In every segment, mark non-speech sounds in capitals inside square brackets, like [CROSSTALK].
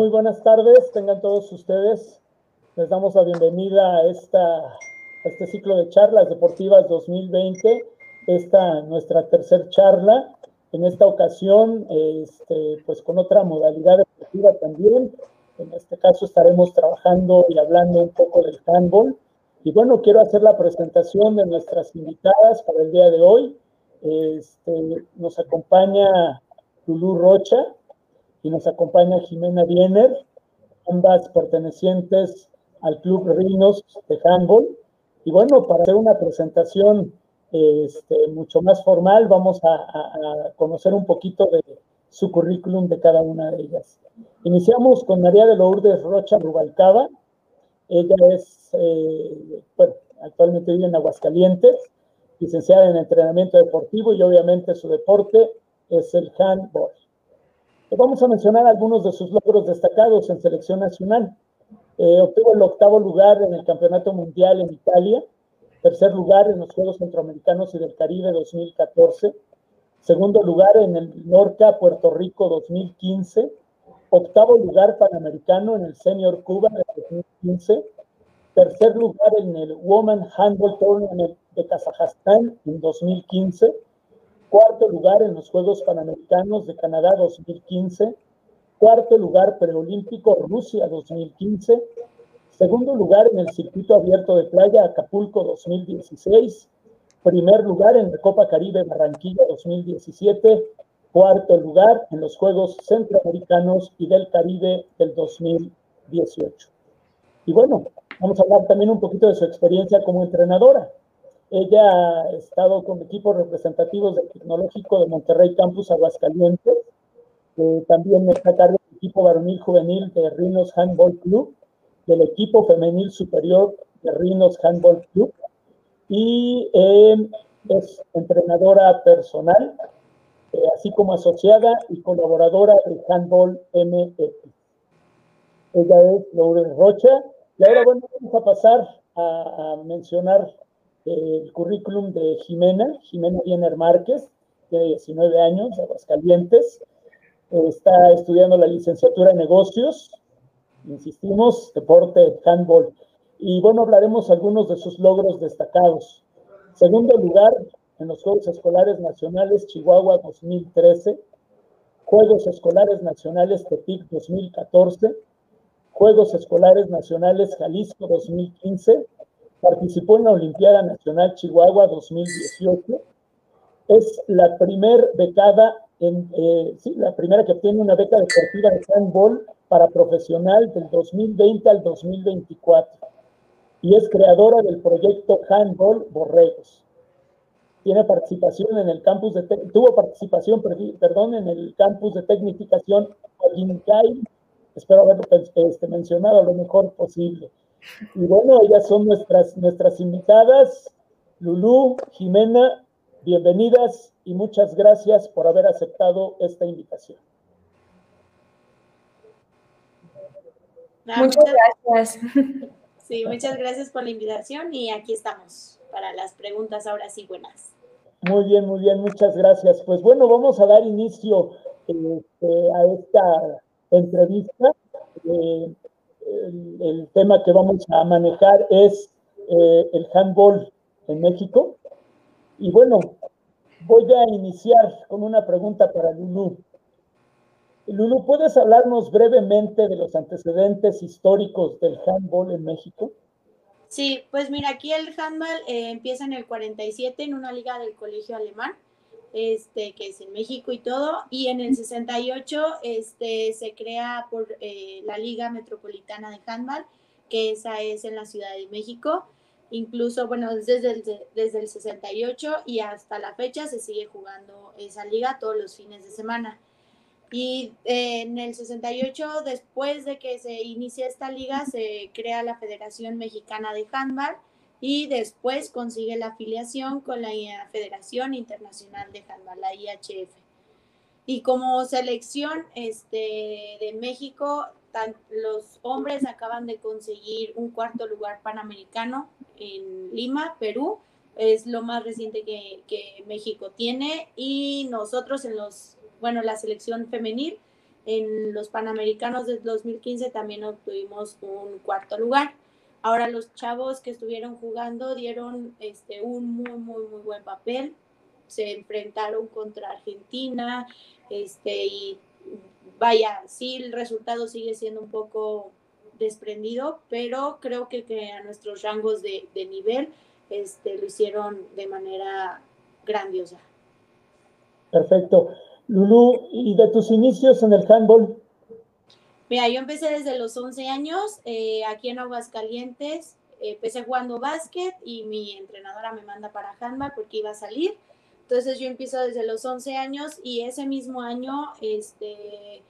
muy buenas tardes, tengan todos ustedes. Les damos la bienvenida a, esta, este ciclo de charlas deportivas 2020, esta nuestra tercer charla. En esta ocasión, este, pues con otra modalidad deportiva también. En este caso estaremos trabajando y hablando un poco del handball. Y bueno, quiero hacer la presentación de nuestras invitadas para el día de hoy. Este, nos acompaña Lulú Rocha, y nos acompaña Jimena Biener, ambas pertenecientes al Club Rinos de Handball. Y bueno, para hacer una presentación este, mucho más formal, vamos a, conocer un poquito de su currículum de cada una de ellas. Iniciamos con María de Lourdes Rocha Rubalcaba. Ella es, eh, bueno, actualmente vive en Aguascalientes, licenciada en entrenamiento deportivo y obviamente su deporte es el handball. Vamos a mencionar algunos de sus logros destacados en selección nacional. Eh, obtuvo el octavo lugar en el Campeonato Mundial en Italia, tercer lugar en los Juegos Centroamericanos y del Caribe 2014, segundo lugar en el Norca Puerto Rico 2015, octavo lugar panamericano en el Senior Cuba de 2015, tercer lugar en el Woman Handball Tournament de Kazajstán en 2015, cuarto lugar en los Juegos Panamericanos de Canadá 2015, cuarto lugar preolímpico Rusia 2015, segundo lugar en el Circuito Abierto de Playa Acapulco 2016, primer lugar en la Copa Caribe Barranquilla 2017, cuarto lugar en los Juegos Centroamericanos y del Caribe del 2018. Y bueno, vamos a hablar también un poquito de su experiencia como entrenadora. Ella ha estado con equipos representativos del Tecnológico de Monterrey Campus Aguascalientes. también está a cargo del equipo varonil juvenil de Rinos Handball Club, del equipo femenil superior de Rinos Handball Club y eh, es entrenadora personal, eh, así como asociada y colaboradora de Handball MX. Ella es Laura Rocha. Y ahora, bueno, vamos a pasar a, a mencionar el currículum de Jimena, Jimena Biener Márquez, tiene 19 años, de Aguascalientes, está estudiando la licenciatura en negocios, insistimos, deporte, handball, y bueno, hablaremos algunos de sus logros destacados. Segundo lugar en los Juegos Escolares Nacionales Chihuahua 2013, Juegos Escolares Nacionales Tepic 2014, Juegos Escolares Nacionales Jalisco 2015, Participó en la Olimpiada Nacional Chihuahua 2018. Es la primer becada, en, eh, sí, la primera que obtiene una beca deportiva de handball para profesional del 2020 al 2024. Y es creadora del proyecto Handball Borregos. Tiene participación en el campus de, tuvo participación, perdón, en el campus de tecnificación Espero haberlo este, mencionado lo mejor posible y bueno, ellas son nuestras, nuestras invitadas. Lulú, Jimena, bienvenidas y muchas gracias por haber aceptado esta invitación. Muchas gracias. [LAUGHS] Sí, muchas gracias por la invitación y aquí estamos para las preguntas ahora sí buenas. Muy bien, muy bien, muchas gracias. Pues bueno, vamos a dar inicio este, a esta entrevista. Eh, el, tema que vamos a manejar es eh, el handball en México. Y bueno, voy a iniciar con una pregunta para Lulu. Lulu, ¿puedes hablarnos brevemente de los antecedentes históricos del handball en México? Sí, pues mira, aquí el handball eh, empieza en el 47 en una liga del colegio alemán este, que es en México y todo, y en el 68 este, se crea por eh, la Liga Metropolitana de Handball, que esa es en la Ciudad de México. Incluso, bueno, desde el, desde el 68 y hasta la fecha se sigue jugando esa liga todos los fines de semana. Y eh, en el 68, después de que se inicia esta liga, se crea la Federación Mexicana de Handball, y después consigue la afiliación con la Federación Internacional de Handball, la IHF. Y como selección este, de México, los hombres acaban de conseguir un cuarto lugar panamericano en Lima, Perú. Es lo más reciente que, que México tiene. Y nosotros en los, bueno, la selección femenil En los Panamericanos del 2015 también obtuvimos un cuarto lugar. Ahora los chavos que estuvieron jugando dieron este, un muy, muy, muy buen papel. Se enfrentaron contra Argentina este, y vaya, sí, el resultado sigue siendo un poco desprendido, pero creo que, a nuestros rangos de, de nivel este, lo hicieron de manera grandiosa. Perfecto. Lulu, ¿y de tus inicios en el handball? Mira, yo empecé desde los 11 años eh, aquí en Aguascalientes. empecé jugando básquet y mi entrenadora me manda para handball porque iba a salir. Entonces yo empiezo desde los 11 años y ese mismo año este,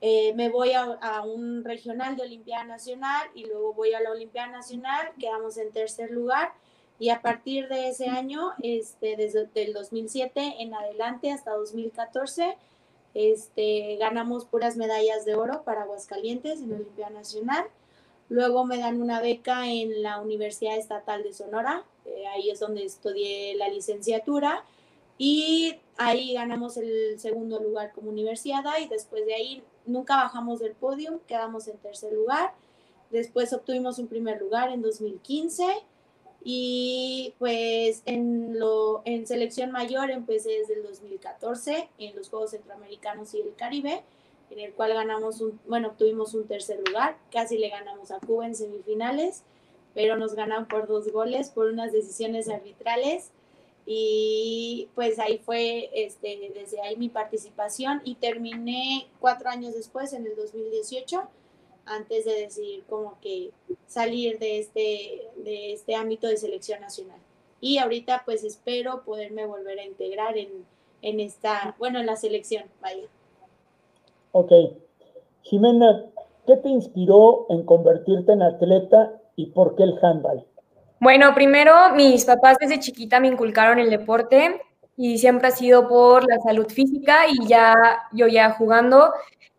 eh, me voy a, a, un regional de Olimpiada Nacional y luego voy a la Olimpiada Nacional, quedamos en tercer lugar y a partir de ese año, este, desde el 2007 en adelante hasta 2014, este, ganamos puras medallas de oro para Aguascalientes en la Olimpiada Nacional. Luego me dan una beca en la Universidad Estatal de Sonora, eh, ahí es donde estudié la licenciatura y ahí ganamos el segundo lugar como universidad y después de ahí nunca bajamos del podio, quedamos en tercer lugar. Después obtuvimos un primer lugar en 2015 y pues en, lo, en selección mayor empecé desde el 2014 en los Juegos Centroamericanos y el Caribe, en el cual ganamos un, bueno, obtuvimos un tercer lugar, casi le ganamos a Cuba en semifinales, pero nos ganan por dos goles por unas decisiones arbitrales. Y pues ahí fue este, desde ahí mi participación y terminé cuatro años después, en el 2018, antes de decidir como que salir de este, de este ámbito de selección nacional. Y ahorita pues espero poderme volver a integrar en, en esta, bueno, en la selección, vaya. Ok. Jimena, ¿qué te inspiró en convertirte en atleta y por qué el handball? Bueno, primero mis papás desde chiquita me inculcaron el deporte y siempre ha sido por la salud física y ya yo ya jugando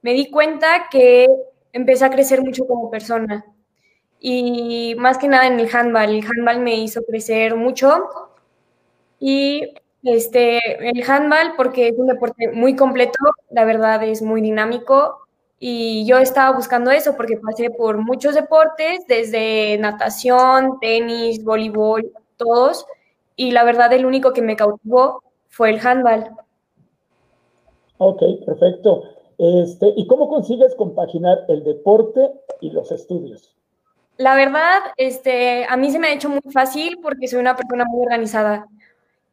me di cuenta que empecé a crecer mucho como persona. Y más que nada en el handball. El handball me hizo crecer mucho. Y este, el handball, porque es un deporte muy completo, la verdad es muy dinámico. Y yo estaba buscando eso porque pasé por muchos deportes, desde natación, tenis, voleibol, todos. Y la verdad, el único que me cautivó fue el handball. Ok, perfecto. Este, ¿Y cómo consigues compaginar el deporte y los estudios? La verdad, este, a mí se me ha hecho muy fácil porque soy una persona muy organizada.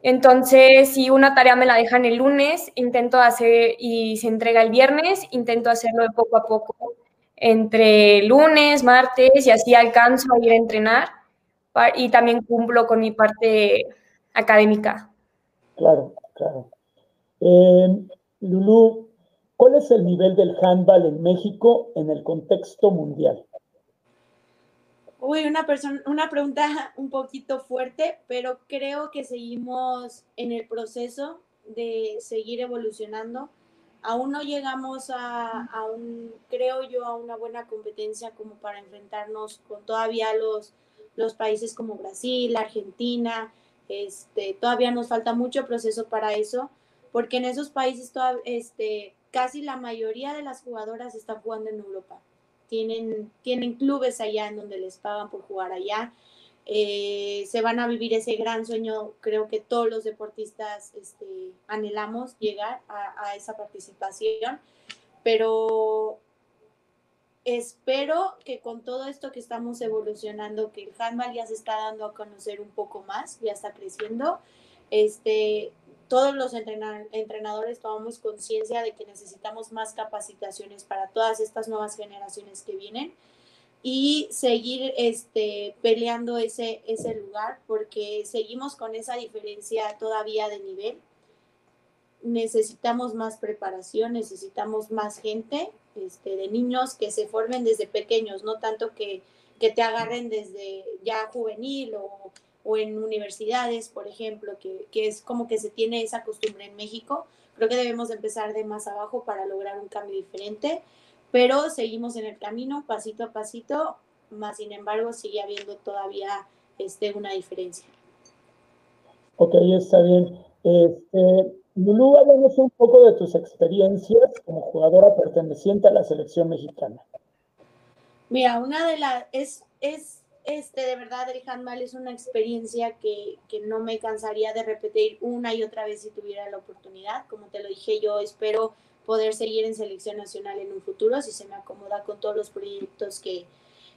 Entonces, si una tarea me la dejan el lunes, intento hacer y se entrega el viernes, intento hacerlo de poco a poco, entre lunes, martes y así alcanzo a ir a entrenar y también cumplo con mi parte académica. Claro, claro. Eh, Lulu, ¿Cuál es el nivel del handball en México en el contexto mundial? Uy, una, persona, una pregunta un poquito fuerte, pero creo que seguimos en el proceso de seguir evolucionando. Aún no llegamos a, a, un, creo yo, a una buena competencia como para enfrentarnos con todavía los, los países como Brasil, Argentina. Este, todavía nos falta mucho proceso para eso, porque en esos países todavía, este, casi la mayoría de las jugadoras están jugando en Europa. Tienen, tienen clubes allá en donde les pagan por jugar allá. Eh, se van a vivir ese gran sueño, creo que todos los deportistas este, anhelamos llegar a, a esa participación, pero espero que con todo esto que estamos evolucionando, que el handball ya se está dando a conocer un poco más, ya está creciendo, este, todos los entrenadores tomamos conciencia de que necesitamos más capacitaciones para todas estas nuevas generaciones que vienen y seguir este, peleando ese, ese lugar porque seguimos con esa diferencia todavía de nivel. Necesitamos más preparación, necesitamos más gente este, de niños que se formen desde pequeños, no tanto que, que te agarren desde ya juvenil o o en universidades, por ejemplo, que, que, es como que se tiene esa costumbre en México. Creo que debemos empezar de más abajo para lograr un cambio diferente, pero seguimos en el camino, pasito a pasito, más sin embargo sigue habiendo todavía este, una diferencia. Ok, está bien. Este, Lulú, háblanos un poco de tus experiencias como jugadora perteneciente a la selección mexicana. Mira, una de las, es, es, este, de verdad, el handball es una experiencia que, que no me cansaría de repetir una y otra vez si tuviera la oportunidad. Como te lo dije, yo espero poder seguir en selección nacional en un futuro, si se me acomoda con todos los proyectos que,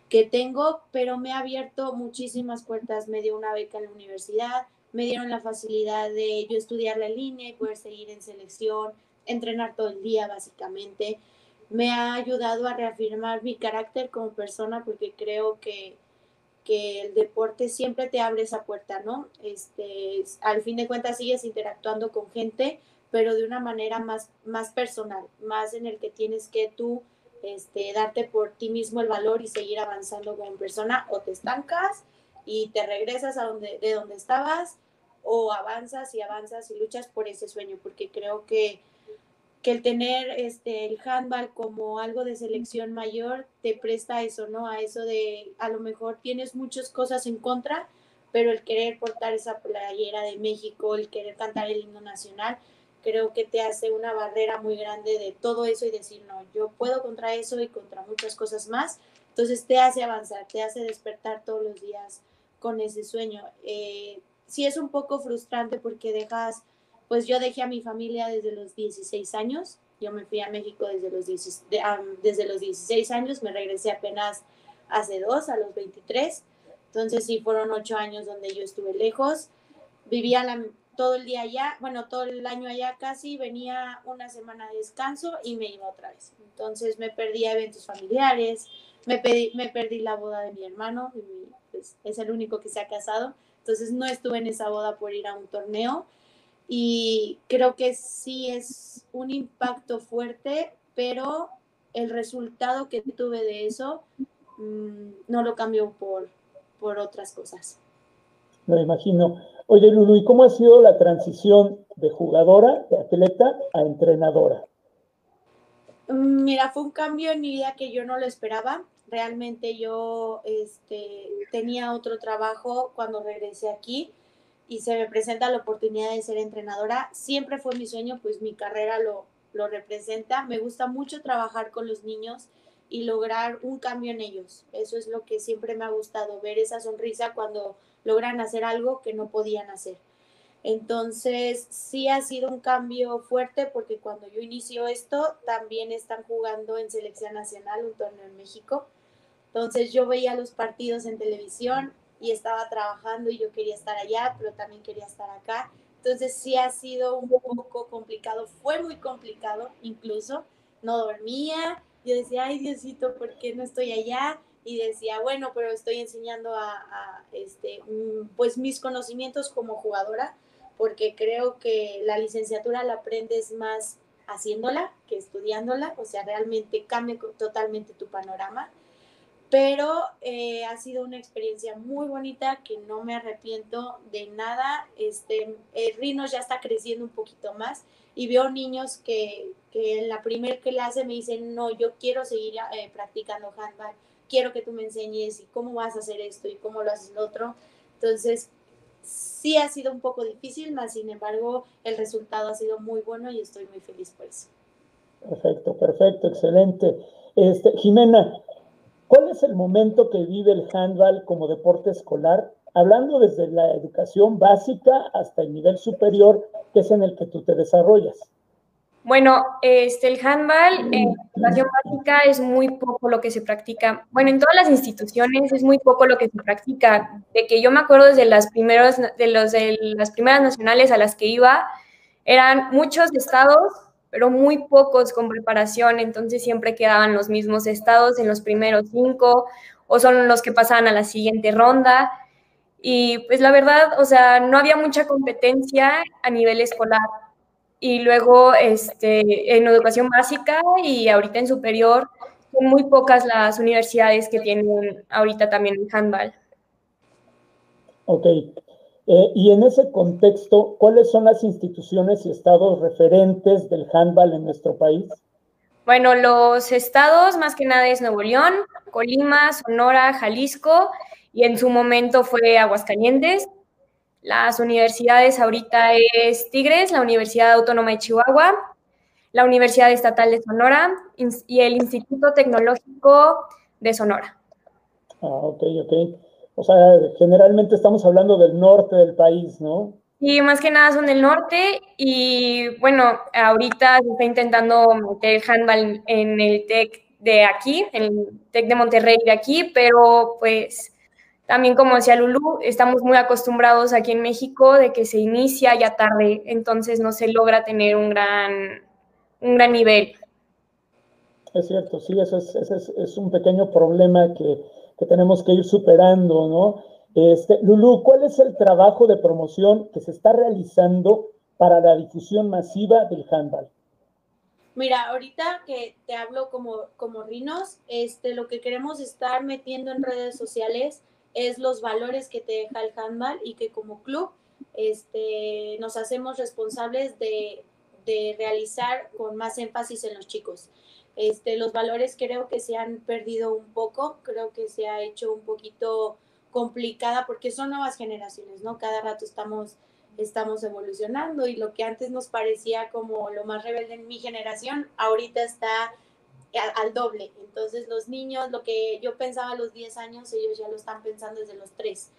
que tengo, pero me ha abierto muchísimas puertas. Me dio una beca en la universidad, me dieron la facilidad de yo estudiar la línea y poder seguir en selección, entrenar todo el día básicamente. Me ha ayudado a reafirmar mi carácter como persona porque creo que, el deporte siempre te abre esa puerta, ¿no? Este, al fin de cuentas sigues interactuando con gente, pero de una manera más, más personal, más en el que tienes que tú este, darte por ti mismo el valor y seguir avanzando como persona o te estancas y te regresas a donde, de donde estabas o avanzas y avanzas y luchas por ese sueño, porque creo que, que el tener este, el handball como algo de selección mayor te presta eso, ¿no? A eso de a lo mejor tienes muchas cosas en contra, pero el querer portar esa playera de México, el querer cantar el himno nacional, creo que te hace una barrera muy grande de todo eso y decir, no, yo puedo contra eso y contra muchas cosas más. Entonces te hace avanzar, te hace despertar todos los días con ese sueño. Eh, sí es un poco frustrante porque dejas, pues yo dejé a mi familia desde los 16 años, yo me fui a México desde los, desde los 16 años, me regresé apenas hace dos, a los 23, entonces sí fueron ocho años donde yo estuve lejos, vivía todo el día allá, bueno, todo el año allá casi, venía una semana de descanso y me iba otra vez. Entonces me perdí eventos familiares, me, me perdí la boda de mi hermano, pues, es el único que se ha casado, entonces no estuve en esa boda por ir a un torneo y creo que sí es un impacto fuerte, pero el resultado que tuve de eso mm, no lo cambió por, por otras cosas. Me imagino. Oye, Lulu, ¿y cómo ha sido la transición de jugadora, de atleta, a entrenadora? Mm, mira, fue un cambio en mi vida que yo no lo esperaba. Realmente yo este, tenía otro trabajo cuando regresé aquí y se me presenta la oportunidad de ser entrenadora. Siempre fue mi sueño, pues mi carrera lo, lo representa. Me gusta mucho trabajar con los niños y lograr un cambio en ellos. Eso es lo que siempre me ha gustado, ver esa sonrisa cuando logran hacer algo que no podían hacer. Entonces, sí ha sido un cambio fuerte porque cuando yo inicio esto, también están jugando en selección nacional un torneo en México. Entonces, yo veía los partidos en televisión y estaba trabajando y yo quería estar allá, pero también quería estar acá. Entonces, sí ha sido un poco complicado, fue muy complicado incluso. No dormía, yo decía, ay Diosito, ¿por qué no estoy allá? y decía, bueno, pero estoy enseñando a, este, mm, pues mis conocimientos como jugadora, porque creo que la licenciatura la aprendes más haciéndola que estudiándola, o sea, realmente cambia totalmente tu panorama. Pero eh, ha sido una experiencia muy bonita que no me arrepiento de nada. Este, el Rino ya está creciendo un poquito más y veo niños que, que en la primer clase me dicen, no, yo quiero seguir eh, practicando handball quiero que tú me enseñes y cómo vas a hacer esto y cómo lo haces lo otro. Entonces, sí ha sido un poco difícil, mas sin embargo, el resultado ha sido muy bueno y estoy muy feliz por eso. Perfecto, perfecto, excelente. Este, Jimena, ¿cuál es el momento que vive el handball como deporte escolar? Hablando desde la educación básica hasta el nivel superior, que es en el que tú te desarrollas. Bueno, este, el handball en educación básica es muy poco lo que se practica. Bueno, en todas las instituciones es muy poco lo que se practica. De que yo me acuerdo desde las primeras, de los de las primeras nacionales a las que iba, eran muchos estados, pero muy pocos con preparación. Entonces siempre quedaban los mismos estados en los primeros cinco o son los que pasaban a la siguiente ronda. Y pues la verdad, o sea, no había mucha competencia a nivel escolar y luego este, en educación básica y ahorita en superior son muy pocas las universidades que tienen ahorita también el handball. Ok. Eh, y en ese contexto, ¿cuáles son las instituciones y estados referentes del handball en nuestro país? Bueno, los estados más que nada es Nuevo León, Colima, Sonora, Jalisco y en su momento fue Aguascalientes. Las universidades ahorita es Tigres, la Universidad Autónoma de Chihuahua, la Universidad Estatal de Sonora y el Instituto Tecnológico de Sonora. Ah, ok, ok. O sea, generalmente estamos hablando del norte del país, ¿no? Y más que nada son del norte y bueno, ahorita se está intentando meter el handball en el TEC de aquí, en el TEC de Monterrey de aquí, pero pues también como decía Lulu, estamos muy acostumbrados aquí en México de que se inicia ya tarde, entonces no se logra tener un gran, un gran nivel. Es cierto, sí, eso es, es, un pequeño problema que, que tenemos que ir superando, ¿no? Este, Lulu, ¿cuál es el trabajo de promoción que se está realizando para la difusión masiva del handball? Mira, ahorita que te hablo como, como Rinos, este, lo que queremos estar metiendo en redes sociales es los valores que te deja el handball y que como club este, nos hacemos responsables de, de realizar con más énfasis en los chicos. Este, los valores creo que se han perdido un poco, creo que se ha hecho un poquito complicada porque son nuevas generaciones, ¿no? Cada rato estamos, estamos evolucionando y lo que antes nos parecía como lo más rebelde en mi generación, ahorita está al, doble. Entonces los niños, lo que yo pensaba a los 10 años, ellos ya lo están pensando desde los 3.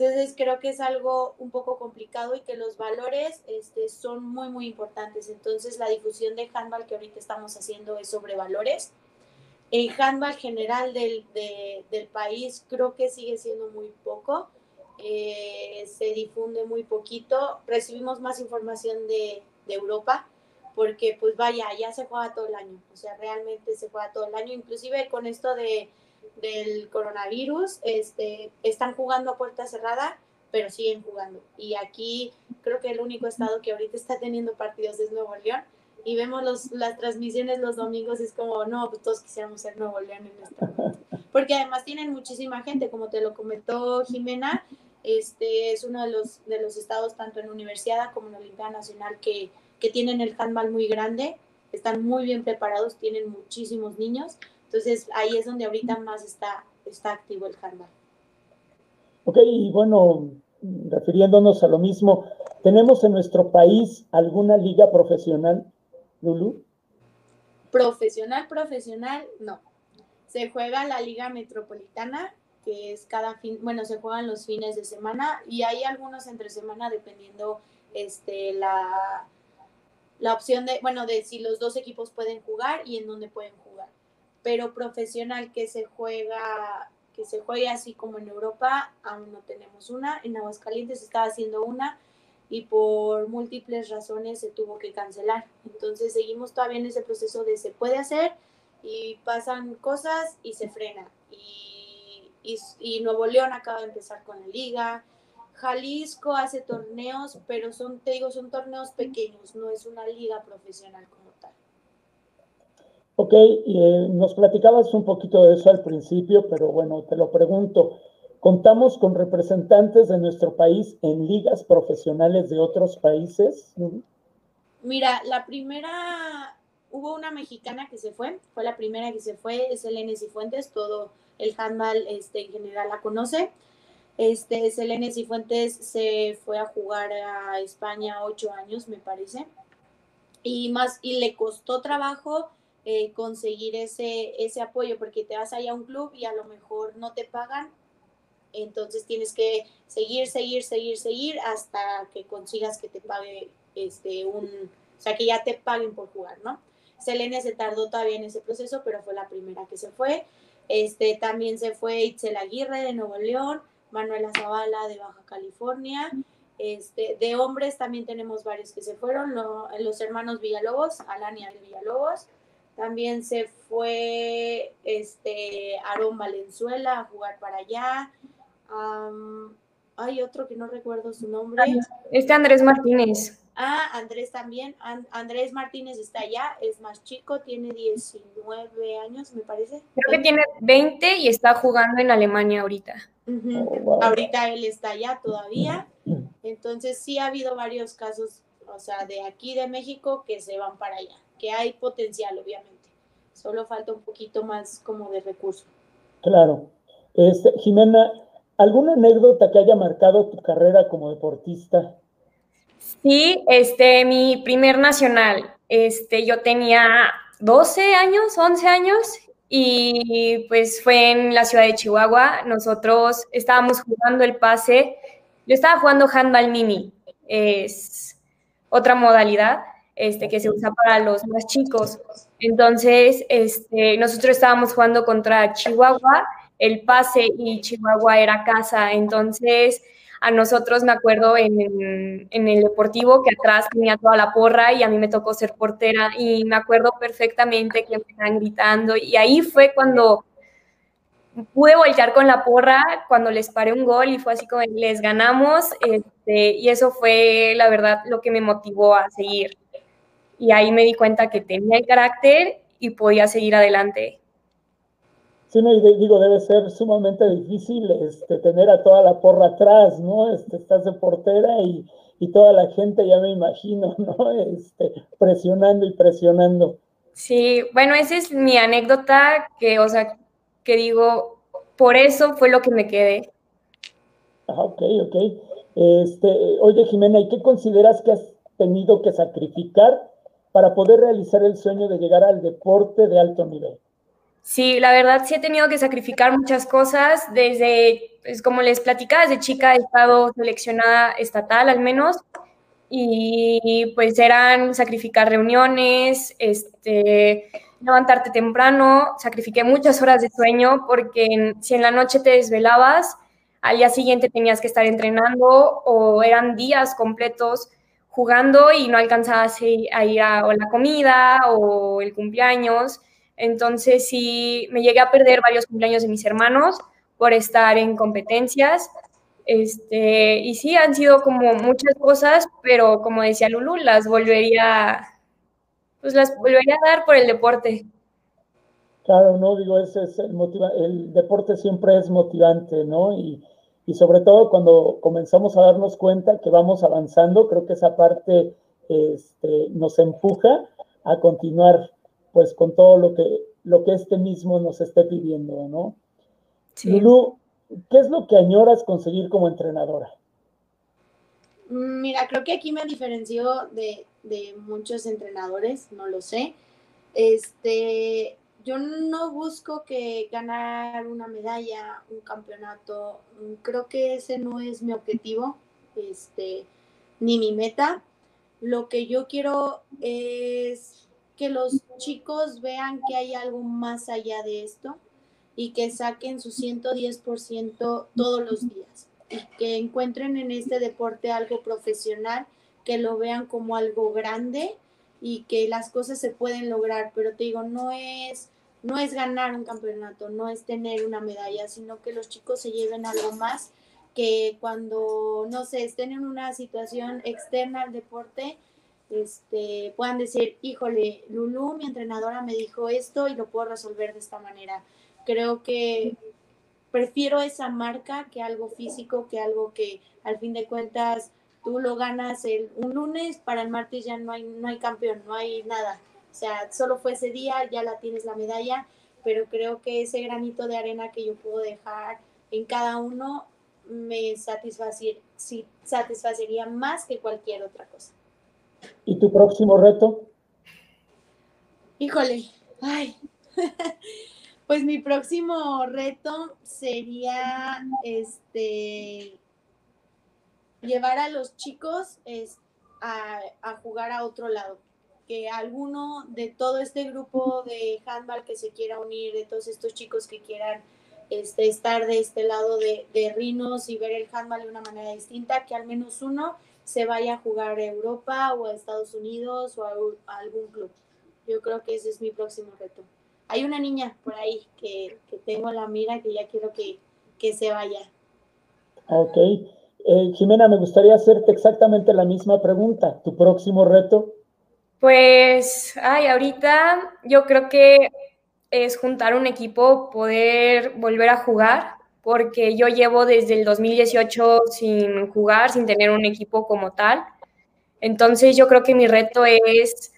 Entonces creo que es algo un poco complicado y que los valores este, son muy, muy importantes. Entonces la difusión de handball que ahorita estamos haciendo es sobre valores. El handball general del, del país creo que sigue siendo muy poco, eh, se difunde muy poquito, recibimos más información de, de, Europa, porque pues vaya, ya se juega todo el año, o sea, realmente se juega todo el año, inclusive con esto de, del coronavirus, este, están jugando a puerta cerrada, pero siguen jugando. Y aquí creo que el único estado que ahorita está teniendo partidos es Nuevo León, y vemos los, las transmisiones los domingos, es como, no, pues todos quisiéramos ser Nuevo León en momento. Porque además tienen muchísima gente, como te lo comentó Jimena, este es uno de los, de los estados, tanto en Universidad como en Olimpiada Nacional, que, que tienen el handball muy grande, están muy bien preparados, tienen muchísimos niños. Entonces ahí es donde ahorita más está, está activo el handball. Ok, y bueno, refiriéndonos a lo mismo, ¿tenemos en nuestro país alguna liga profesional? Lulu. Profesional, profesional, no. Se juega la Liga Metropolitana, que es cada fin, bueno, se juegan los fines de semana y hay algunos entre semana dependiendo este, la, la opción de, bueno, de si los dos equipos pueden jugar y en dónde pueden jugar. Pero profesional que se juega, que se juegue así como en Europa, aún no tenemos una. En Aguascalientes estaba haciendo una, y por múltiples razones se tuvo que cancelar. Entonces seguimos todavía en ese proceso de se puede hacer y pasan cosas y se frena. Y, y, Nuevo León acaba de empezar con la liga. Jalisco hace torneos, pero son, te digo, son torneos pequeños, no es una liga profesional. Ok, eh, nos platicabas un poquito de eso al principio, pero bueno, te lo pregunto. ¿Contamos con representantes de nuestro país en ligas profesionales de otros países? Mira, la primera, hubo una mexicana que se fue, fue la primera que se fue, es Selene Cifuentes, todo el handball este, en general la conoce. Este, Selene Cifuentes se fue a jugar a España ocho años, me parece, y más, y le costó trabajo eh, conseguir ese, ese apoyo, porque te vas allá a un club y a lo mejor no te pagan entonces tienes que seguir, seguir, seguir, seguir hasta que consigas que te pague este un, o sea, que ya te paguen por jugar, ¿no? Selene se tardó todavía en ese proceso, pero fue la primera que se fue. Este, también se fue Itzel Aguirre de Nuevo León, Manuela Zavala de Baja California. Este, de hombres también tenemos varios que se fueron, los hermanos Villalobos, Alania de Villalobos. También se fue este, Aarón Valenzuela a jugar para allá hay otro que no recuerdo su nombre. Este Andrés Martínez. Ah, Andrés también. Andrés Martínez está allá, es más chico, tiene 19 años, me parece. Creo que tiene 20 y está jugando en Alemania ahorita. Oh, ahorita él está allá todavía. Entonces sí ha habido varios casos, o sea, de aquí de México que se van para allá, que hay potencial, obviamente. Solo falta un poquito más como de recurso. Claro. Este, Jimena, ¿Alguna anécdota que haya marcado tu carrera como deportista? Sí, este, mi primer nacional, este, yo tenía 12 años, 11 años, y pues fue en la ciudad de Chihuahua. Nosotros estábamos jugando el pase, yo estaba jugando handball mini, es otra modalidad este, que se usa para los más chicos. Entonces, este, nosotros estábamos jugando contra Chihuahua, el pase y Chihuahua era casa. Entonces, a nosotros me acuerdo en, en, el deportivo que atrás tenía toda la porra y a mí me tocó ser portera y me acuerdo perfectamente que me estaban gritando y ahí fue cuando pude voltear con la porra cuando les paré un gol y fue así como les ganamos este, y eso fue la verdad lo que me motivó a seguir y ahí me di cuenta que tenía el carácter y podía seguir adelante. Sí, no, digo, debe ser sumamente difícil este, tener a toda la porra atrás, ¿no? Este, estás de portera y, y toda la gente, ya me imagino, [LAUGHS] ¿no? Este, presionando y presionando. Sí, bueno, esa es mi anécdota que, o sea, que digo, por eso fue lo que me quedé. Ah, ok, ok. Este, oye, Jimena, ¿y qué consideras que has tenido que sacrificar para poder realizar el sueño de llegar al deporte de alto nivel? Sí, la verdad sí he tenido que sacrificar muchas cosas. Desde, pues, como les platicaba, desde chica he estado seleccionada estatal al menos. Y pues eran sacrificar reuniones, este, levantarte temprano, sacrifiqué muchas horas de sueño porque si en la noche te desvelabas, al día siguiente tenías que estar entrenando o eran días completos jugando y no alcanzabas a ir a la comida o el cumpleaños. Entonces sí, me llegué a perder varios cumpleaños de mis hermanos por estar en competencias. Este, y sí, han sido como muchas cosas, pero como decía Lulu, las volvería, pues las volvería a dar por el deporte. Claro, no, digo, ese es el motiva el deporte siempre es motivante, ¿no? Y, sobre todo cuando comenzamos a darnos cuenta que vamos avanzando, creo que esa parte este, nos empuja a continuar pues con todo lo que, lo que este mismo nos esté pidiendo, ¿no? Sí. Lulu, ¿qué es lo que añoras conseguir como entrenadora? Mira, creo que aquí me diferencio de, de muchos entrenadores, no lo sé. Este, yo no busco que ganar una medalla, un campeonato. Creo que ese no es mi objetivo, este, ni mi meta. Lo que yo quiero es que los chicos vean que hay algo más allá de esto y que saquen su 110% todos los días y que encuentren en este deporte algo profesional, que lo vean como algo grande y que las cosas se pueden lograr, pero te digo, no es no es ganar un campeonato, no es tener una medalla, sino que los chicos se lleven algo más que cuando, no sé, estén en una situación externa al deporte, este, puedan decir, híjole, Lulu, mi entrenadora me dijo esto y lo puedo resolver de esta manera. Creo que prefiero esa marca que algo físico, que algo que al fin de cuentas tú lo ganas el, un lunes, para el martes ya no hay, no hay campeón, no hay nada. O sea, solo fue ese día, ya la tienes la medalla, pero creo que ese granito de arena que yo puedo dejar en cada uno me satisfacería más que cualquier otra cosa. ¿Y tu próximo reto? Híjole, ay. [LAUGHS] pues mi próximo reto sería este llevar a los chicos a, a, jugar a otro lado. Que alguno de todo este grupo de handball que se quiera unir, de todos estos chicos que quieran este, estar de este lado de, de Rinos y ver el handball de una manera distinta, que al menos uno se vaya a jugar a Europa o a Estados Unidos o a, algún club. Yo creo que ese es mi próximo reto. Hay una niña por ahí que, que tengo la mira que ya quiero que, que se vaya. Ok. Eh, Jimena, me gustaría hacerte exactamente la misma pregunta. ¿Tu próximo reto? Pues, ay, ahorita yo creo que es juntar un equipo, poder volver a jugar porque yo llevo desde el 2018 sin jugar, sin tener un equipo como tal. Entonces yo creo que mi reto es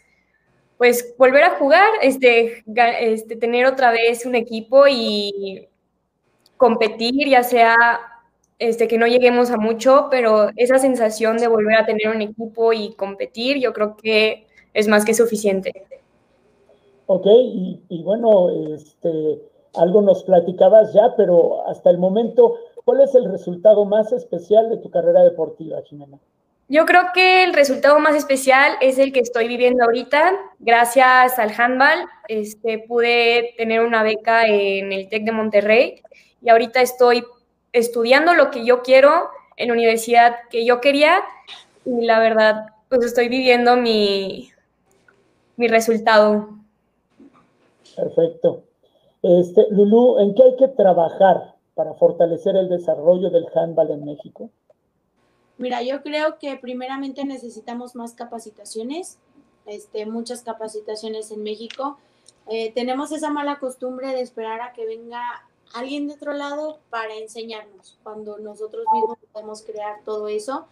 pues volver a jugar, este, este, tener otra vez un equipo y competir, ya sea este, que no lleguemos a mucho, pero esa sensación de volver a tener un equipo y competir, yo creo que es más que suficiente. Ok, y, bueno, este, algo nos platicabas ya, pero hasta el momento, ¿cuál es el resultado más especial de tu carrera deportiva, Jimena? Yo creo que el resultado más especial es el que estoy viviendo ahorita. Gracias al handball, este, pude tener una beca en el TEC de Monterrey y ahorita estoy estudiando lo que yo quiero en la universidad que yo quería y la verdad, pues estoy viviendo mi, mi resultado. Perfecto. Este, Lulú, ¿en qué hay que trabajar para fortalecer el desarrollo del handball en México? Mira, yo creo que primeramente necesitamos más capacitaciones, este, muchas capacitaciones en México. Eh, tenemos esa mala costumbre de esperar a que venga alguien de otro lado para enseñarnos, cuando nosotros mismos podemos crear todo eso.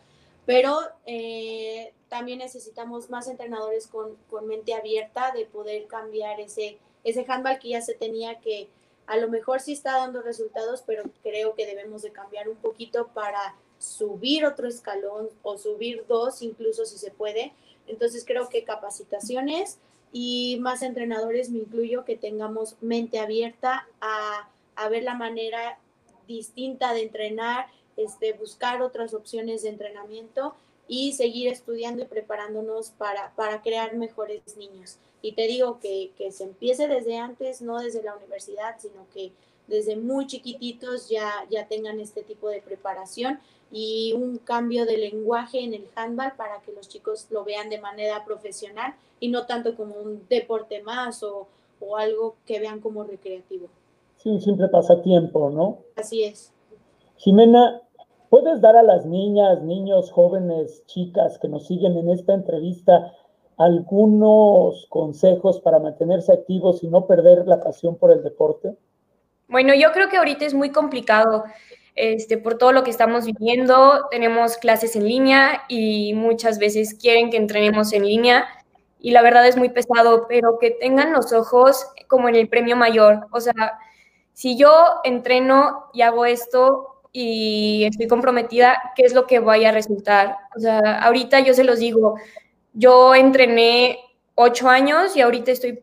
Pero eh, también necesitamos más entrenadores con, con, mente abierta de poder cambiar ese, ese handball que ya se tenía que, a lo mejor sí está dando resultados, pero creo que debemos de cambiar un poquito para subir otro escalón o subir dos, incluso si se puede. Entonces creo que capacitaciones y más entrenadores, me incluyo, que tengamos mente abierta a a ver la manera distinta de entrenar, este, buscar otras opciones de entrenamiento y seguir estudiando y preparándonos para, para crear mejores niños. Y te digo que, que, se empiece desde antes, no desde la universidad, sino que desde muy chiquititos ya, ya tengan este tipo de preparación y un cambio de lenguaje en el handball para que los chicos lo vean de manera profesional y no tanto como un deporte más o, o algo que vean como recreativo. Sí, un simple pasatiempo, ¿no? Así es. Jimena, ¿puedes dar a las niñas, niños, jóvenes, chicas que nos siguen en esta entrevista algunos consejos para mantenerse activos y no perder la pasión por el deporte? Bueno, yo creo que ahorita es muy complicado. Este, por todo lo que estamos viviendo, tenemos clases en línea y muchas veces quieren que entrenemos en línea y la verdad es muy pesado, pero que tengan los ojos como en el premio mayor. O sea, si yo entreno y hago esto y estoy comprometida, ¿qué es lo que vaya a resultar? O sea, ahorita yo se los digo, yo entrené ocho años y ahorita estoy,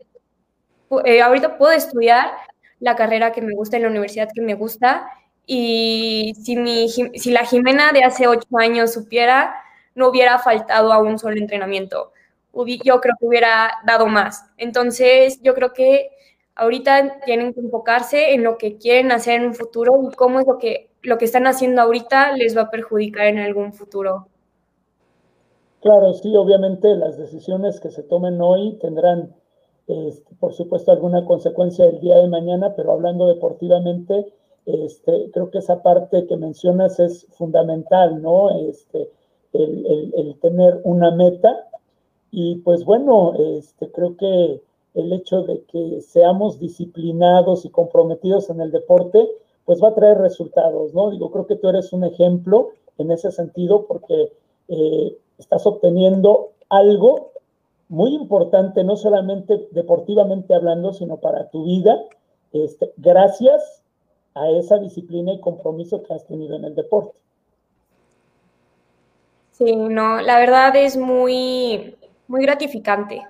eh, ahorita puedo estudiar la carrera que me gusta en la universidad que me gusta y si, mi, si la Jimena de hace ocho años supiera, no hubiera faltado a un solo entrenamiento. Yo creo que hubiera dado más. Entonces, yo creo que ahorita tienen que enfocarse en lo que quieren hacer en un futuro y cómo es lo que, lo que están haciendo ahorita les va a perjudicar en algún futuro. Claro, sí, obviamente las decisiones que se tomen hoy tendrán, este, por supuesto, alguna consecuencia el día de mañana, pero hablando deportivamente, este, creo que esa parte que mencionas es fundamental, ¿no? Este, el, tener una meta. Y pues bueno, este, creo que el hecho de que seamos disciplinados y comprometidos en el deporte, pues va a traer resultados, ¿no? Digo, creo que tú eres un ejemplo en ese sentido porque eh, estás obteniendo algo muy importante, no solamente deportivamente hablando, sino para tu vida, este, gracias a esa disciplina y compromiso que has tenido en el deporte. Sí, no, la verdad es muy, muy gratificante.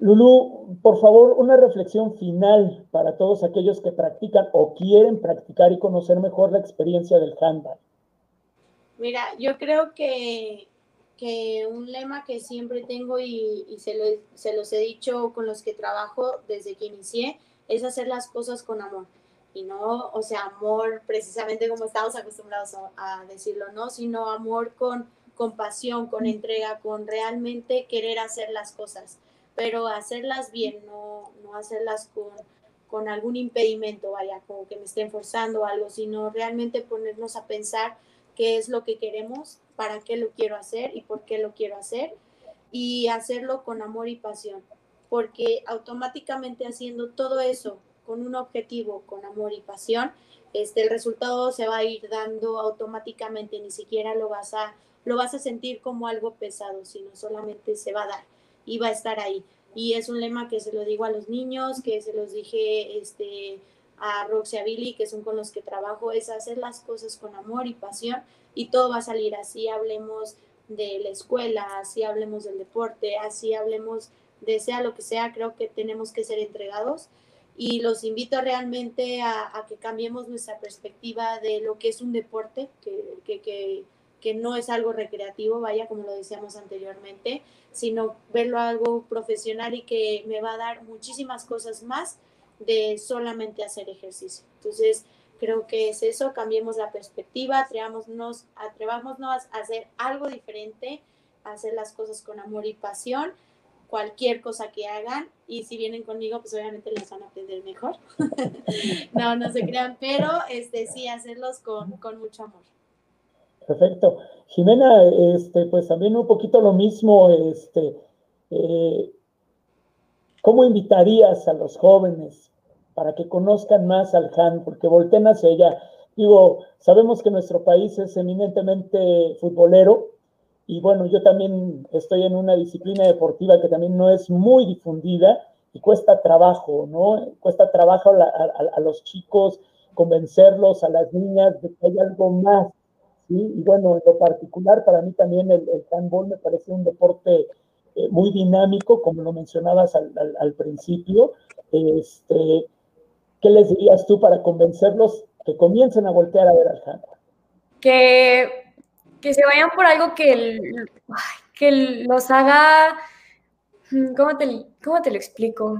Lulu, por favor, una reflexión final para todos aquellos que practican o quieren practicar y conocer mejor la experiencia del handball. Mira, yo creo que, que un lema que siempre tengo y, se, los he dicho con los que trabajo desde que inicié es hacer las cosas con amor. Y no, o sea, amor precisamente como estamos acostumbrados a, decirlo, ¿no? Sino amor con compasión, con entrega, con realmente querer hacer las cosas pero hacerlas bien, no, no hacerlas con, con algún impedimento, vaya, como que me estén forzando o algo, sino realmente ponernos a pensar qué es lo que queremos, para qué lo quiero hacer y por qué lo quiero hacer, y hacerlo con amor y pasión, porque automáticamente haciendo todo eso con un objetivo, con amor y pasión, este, el resultado se va a ir dando automáticamente, ni siquiera lo vas a, lo vas a sentir como algo pesado, sino solamente se va a dar y va a estar ahí. Y es un lema que se lo digo a los niños, que se los dije este, a Roxy a Billy, que son con los que trabajo, es hacer las cosas con amor y pasión y todo va a salir así, hablemos de la escuela, así hablemos del deporte, así hablemos de sea lo que sea, creo que tenemos que ser entregados y los invito realmente a, que cambiemos nuestra perspectiva de lo que es un deporte, que, que, que, no es algo recreativo, vaya, como lo decíamos anteriormente, sino verlo algo profesional y que me va a dar muchísimas cosas más de solamente hacer ejercicio. Entonces, creo que es eso, cambiemos la perspectiva, atrevámonos, atrevámonos a hacer algo diferente, a hacer las cosas con amor y pasión cualquier cosa que hagan y si vienen conmigo pues obviamente les van a aprender mejor. [LAUGHS] no, no se crean, pero este sí hacerlos con, con, mucho amor. Perfecto. Jimena, este, pues también un poquito lo mismo, este, eh, ¿cómo invitarías a los jóvenes para que conozcan más al Han, porque volteen hacia ella? Digo, sabemos que nuestro país es eminentemente futbolero, y bueno, yo también estoy en una disciplina deportiva que también no es muy difundida y cuesta trabajo, ¿no? Cuesta trabajo a, los chicos convencerlos, a las niñas de que hay algo más, Y bueno, en lo particular, para mí también el, el handball me parece un deporte eh, muy dinámico, como lo mencionabas al, principio. Este, ¿Qué les dirías tú para convencerlos que comiencen a voltear a ver al handball? Que que se vayan por algo que, que los haga, mm, ¿cómo te, ¿cómo te lo explico?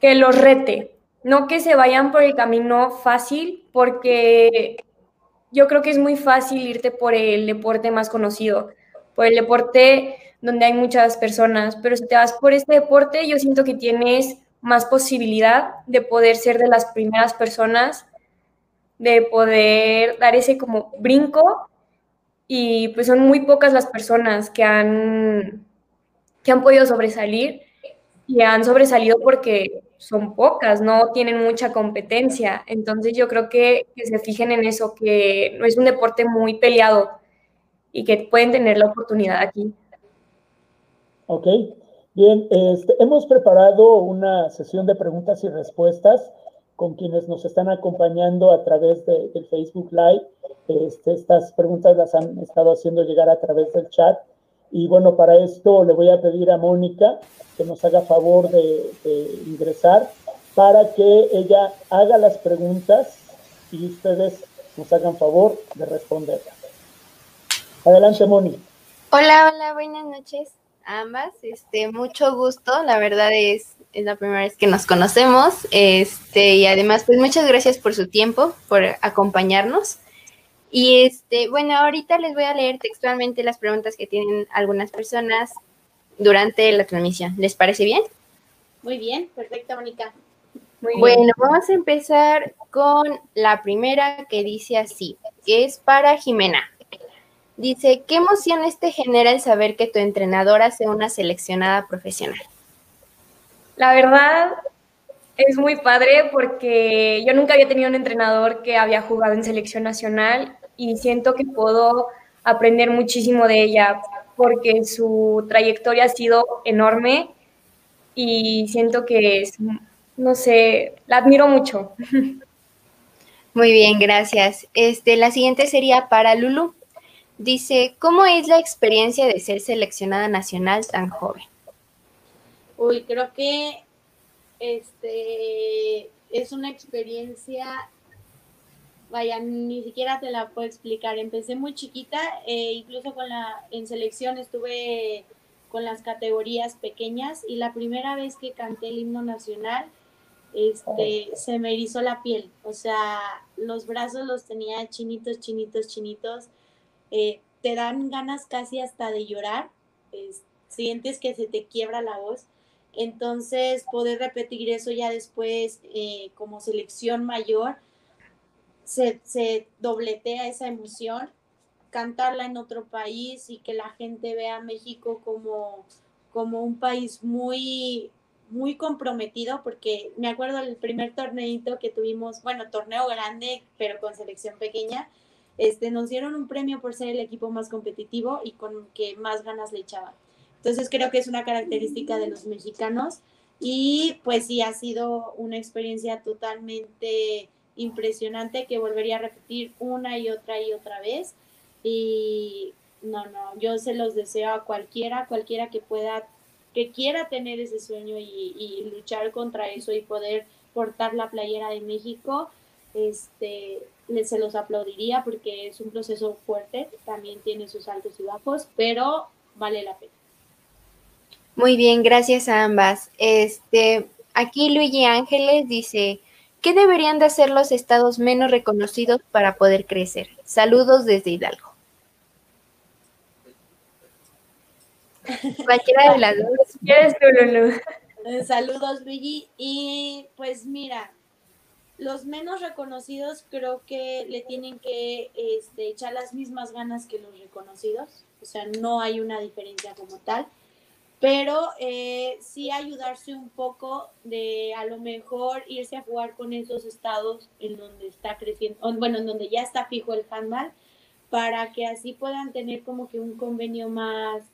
Que los rete, no que se vayan por el camino fácil, porque yo creo que es muy fácil irte por el deporte más conocido, por el deporte donde hay muchas personas, pero si te vas por este deporte, yo siento que tienes más posibilidad de poder ser de las primeras personas de poder dar ese como brinco y pues son muy pocas las personas que han, que han podido sobresalir y han sobresalido porque son pocas, no tienen mucha competencia. Entonces yo creo que, se fijen en eso, que no es un deporte muy peleado y que pueden tener la oportunidad aquí. Ok, bien, este, hemos preparado una sesión de preguntas y respuestas con quienes nos están acompañando a través de, del Facebook Live. Este, estas preguntas las han estado haciendo llegar a través del chat. Y bueno, para esto le voy a pedir a Mónica que nos haga favor de, ingresar para que ella haga las preguntas y ustedes nos hagan favor de responderlas. Adelante, Mónica. Hola, hola, buenas noches a ambas. Este, mucho gusto. La verdad es es la primera vez que nos conocemos. Este, y además, pues muchas gracias por su tiempo, por acompañarnos. Y este, bueno, ahorita les voy a leer textualmente las preguntas que tienen algunas personas durante la transmisión. ¿Les parece bien? Muy bien, perfecto, Mónica. bueno, vamos a empezar con la primera que dice así, que es para Jimena. Dice, ¿qué emociones te genera el saber que tu entrenadora sea una seleccionada profesional? La verdad es muy padre porque yo nunca había tenido un entrenador que había jugado en selección nacional y siento que puedo aprender muchísimo de ella porque su trayectoria ha sido enorme y siento que es, no sé, la admiro mucho. [LAUGHS] Muy bien, gracias. Este, la siguiente sería para Lulu. Dice, ¿cómo es la experiencia de ser seleccionada nacional tan joven? Uy, creo que este es una experiencia, vaya, ni siquiera te la puedo explicar. Empecé muy chiquita, eh, incluso con la, en selección estuve con las categorías pequeñas y la primera vez que canté el himno nacional, este, se me erizó la piel, o sea, los brazos los tenía chinitos, chinitos, chinitos, eh, te dan ganas casi hasta de llorar, sientes que se te quiebra la voz. Entonces, poder repetir eso ya después eh, como selección mayor, se, dobletea esa emoción, cantarla en otro país y que la gente vea a México como, como un país muy, muy comprometido, porque me acuerdo del primer torneito que tuvimos, bueno, torneo grande, pero con selección pequeña, este, nos dieron un premio por ser el equipo más competitivo y con que más ganas le echaban. Entonces creo que es una característica de los mexicanos Y pues sí, ha sido una experiencia totalmente impresionante que volvería a repetir una y otra y otra vez. Y no, no, yo se los deseo a cualquiera, cualquiera que pueda, que quiera tener ese sueño y, luchar contra eso y poder portar la playera de México, este, se los aplaudiría porque es un proceso fuerte, también tiene sus altos y bajos, pero vale la pena. Muy bien, gracias a ambas. Este, aquí Luigi Ángeles dice, ¿qué deberían de hacer los estados menos reconocidos para poder crecer? Saludos desde Hidalgo. Cualquiera de las dos. [LAUGHS] ¿Quieres eh, Saludos, Luigi. Y pues mira, los menos reconocidos creo que le tienen que este, echar las mismas ganas que los reconocidos. O sea, no hay una diferencia como tal. Pero eh, sí ayudarse un poco de a lo mejor irse a jugar con esos estados en donde está creciendo, bueno, en donde ya está fijo el handball, para que así puedan tener como que un convenio más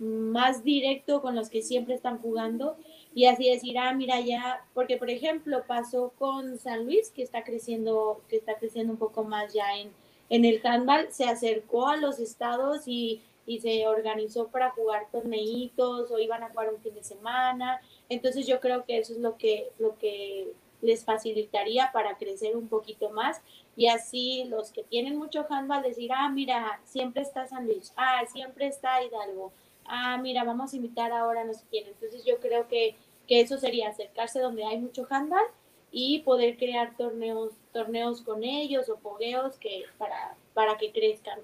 más directo con los que siempre están jugando y así decir, ah, mira ya, porque por ejemplo pasó con San Luis, que está creciendo, que está creciendo un poco más ya en, en el handball, se acercó a los estados y, y se organizó para jugar torneitos o iban a jugar un fin de semana. Entonces yo creo que eso es lo que, lo que les facilitaría para crecer un poquito más y así los que tienen mucho handball decir, ah, mira, siempre está San Luis, ah, siempre está Hidalgo, ah, mira, vamos a invitar ahora no sé quién. Entonces yo creo que, eso sería acercarse donde hay mucho handball y poder crear torneos, torneos con ellos o fogueos que, para, para que crezcan.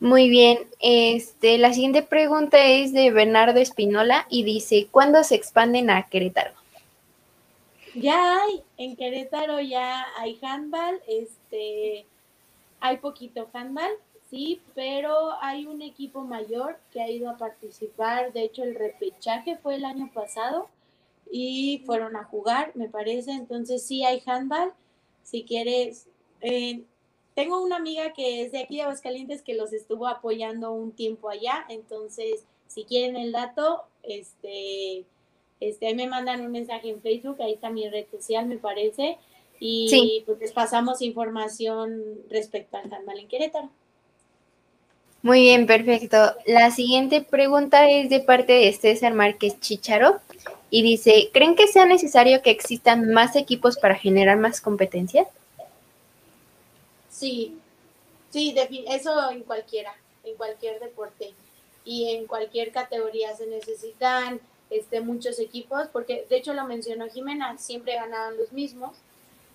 Muy bien, este, la siguiente pregunta es de Bernardo Espinola y dice, ¿cuándo se expanden a Querétaro? Ya hay, en Querétaro ya hay handball, este, hay poquito handball, sí, pero hay un equipo mayor que ha ido a participar. De hecho, el repechaje fue el año pasado y fueron a jugar, me parece. Entonces, sí hay handball. Si quieres, tengo una amiga que es de aquí de Aguascalientes que los estuvo apoyando un tiempo allá. Entonces, si quieren el dato, este, este, ahí me mandan un mensaje en Facebook, ahí está mi red social, me parece. Y pues les pasamos información respecto al handball en Querétaro. Muy bien, perfecto. La siguiente pregunta es de parte de César Márquez Chicharo y dice, ¿creen que sea necesario que existan más equipos para generar más competencia? Sí, sí, eso en cualquiera, en cualquier deporte y en cualquier categoría se necesitan este, muchos equipos, porque de hecho lo mencionó Jimena, siempre ganaban los mismos,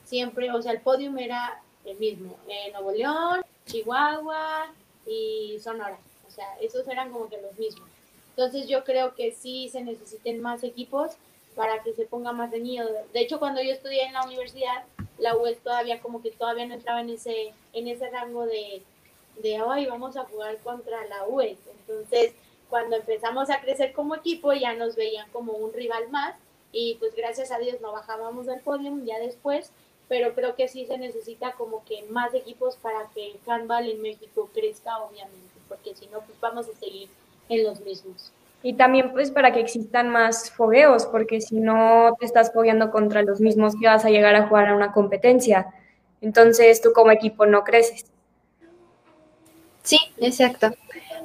siempre, o sea, el podium era el mismo, en Nuevo León, Chihuahua, y Sonora. O sea, esos eran como que los mismos. Entonces yo creo que sí se necesiten más equipos para que se ponga más reñido. De hecho, cuando yo estudié en la universidad, la UES todavía como que todavía no entraba en ese, en ese rango de, de hoy vamos a jugar contra la UES. Entonces, cuando empezamos a crecer como equipo, ya nos veían como un rival más y pues gracias a Dios no bajábamos del podium ya después, pero creo que sí se necesita como que más equipos para que el handball en México crezca, obviamente, porque si no, pues vamos a seguir en los mismos. Y también pues para que existan más fogueos, porque si no te estás fogueando contra los mismos que vas a llegar a jugar a una competencia, entonces tú como equipo no creces. Sí, exacto.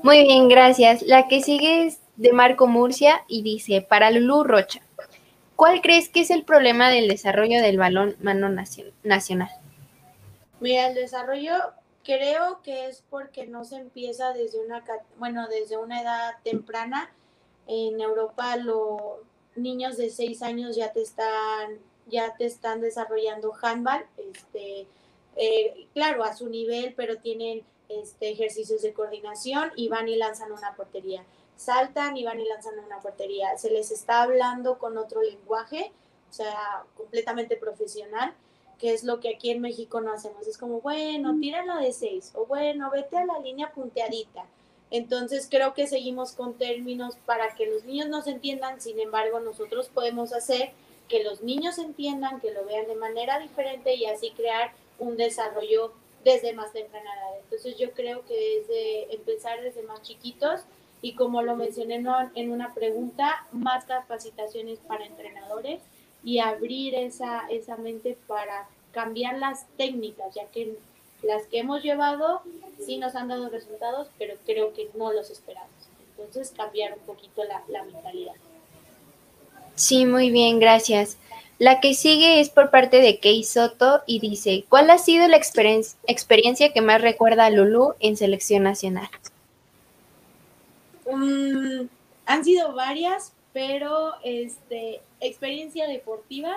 Muy bien, gracias. La que sigue es de Marco Murcia y dice, para Lulu Rocha, ¿Cuál crees que es el problema del desarrollo del balón mano nacional? Mira, el desarrollo creo que es porque no se empieza desde una, bueno, desde una edad temprana. En Europa los niños de 6 años ya te están, ya te están desarrollando handball, este, eh, claro, a su nivel, pero tienen este, ejercicios de coordinación y van y lanzan una portería saltan y van y lanzan una portería. Se les está hablando con otro lenguaje, o sea, completamente profesional, que es lo que aquí en México no hacemos. Es como, bueno, tírala de seis, o bueno, vete a la línea punteadita. Entonces creo que seguimos con términos para que los niños nos entiendan, sin embargo nosotros podemos hacer que los niños entiendan, que lo vean de manera diferente y así crear un desarrollo desde más temprana edad. Entonces yo creo que desde empezar desde más chiquitos y como lo mencioné en una pregunta, más capacitaciones para entrenadores y abrir esa, esa mente para cambiar las técnicas, ya que las que hemos llevado sí nos han dado resultados, pero creo que no los esperamos. Entonces, cambiar un poquito la, la mentalidad. Sí, muy bien, gracias. La que sigue es por parte de Kei Soto y dice, ¿cuál ha sido la experiencia que más recuerda a Lulu en selección nacional? Mm, han sido varias, pero este, experiencia deportiva,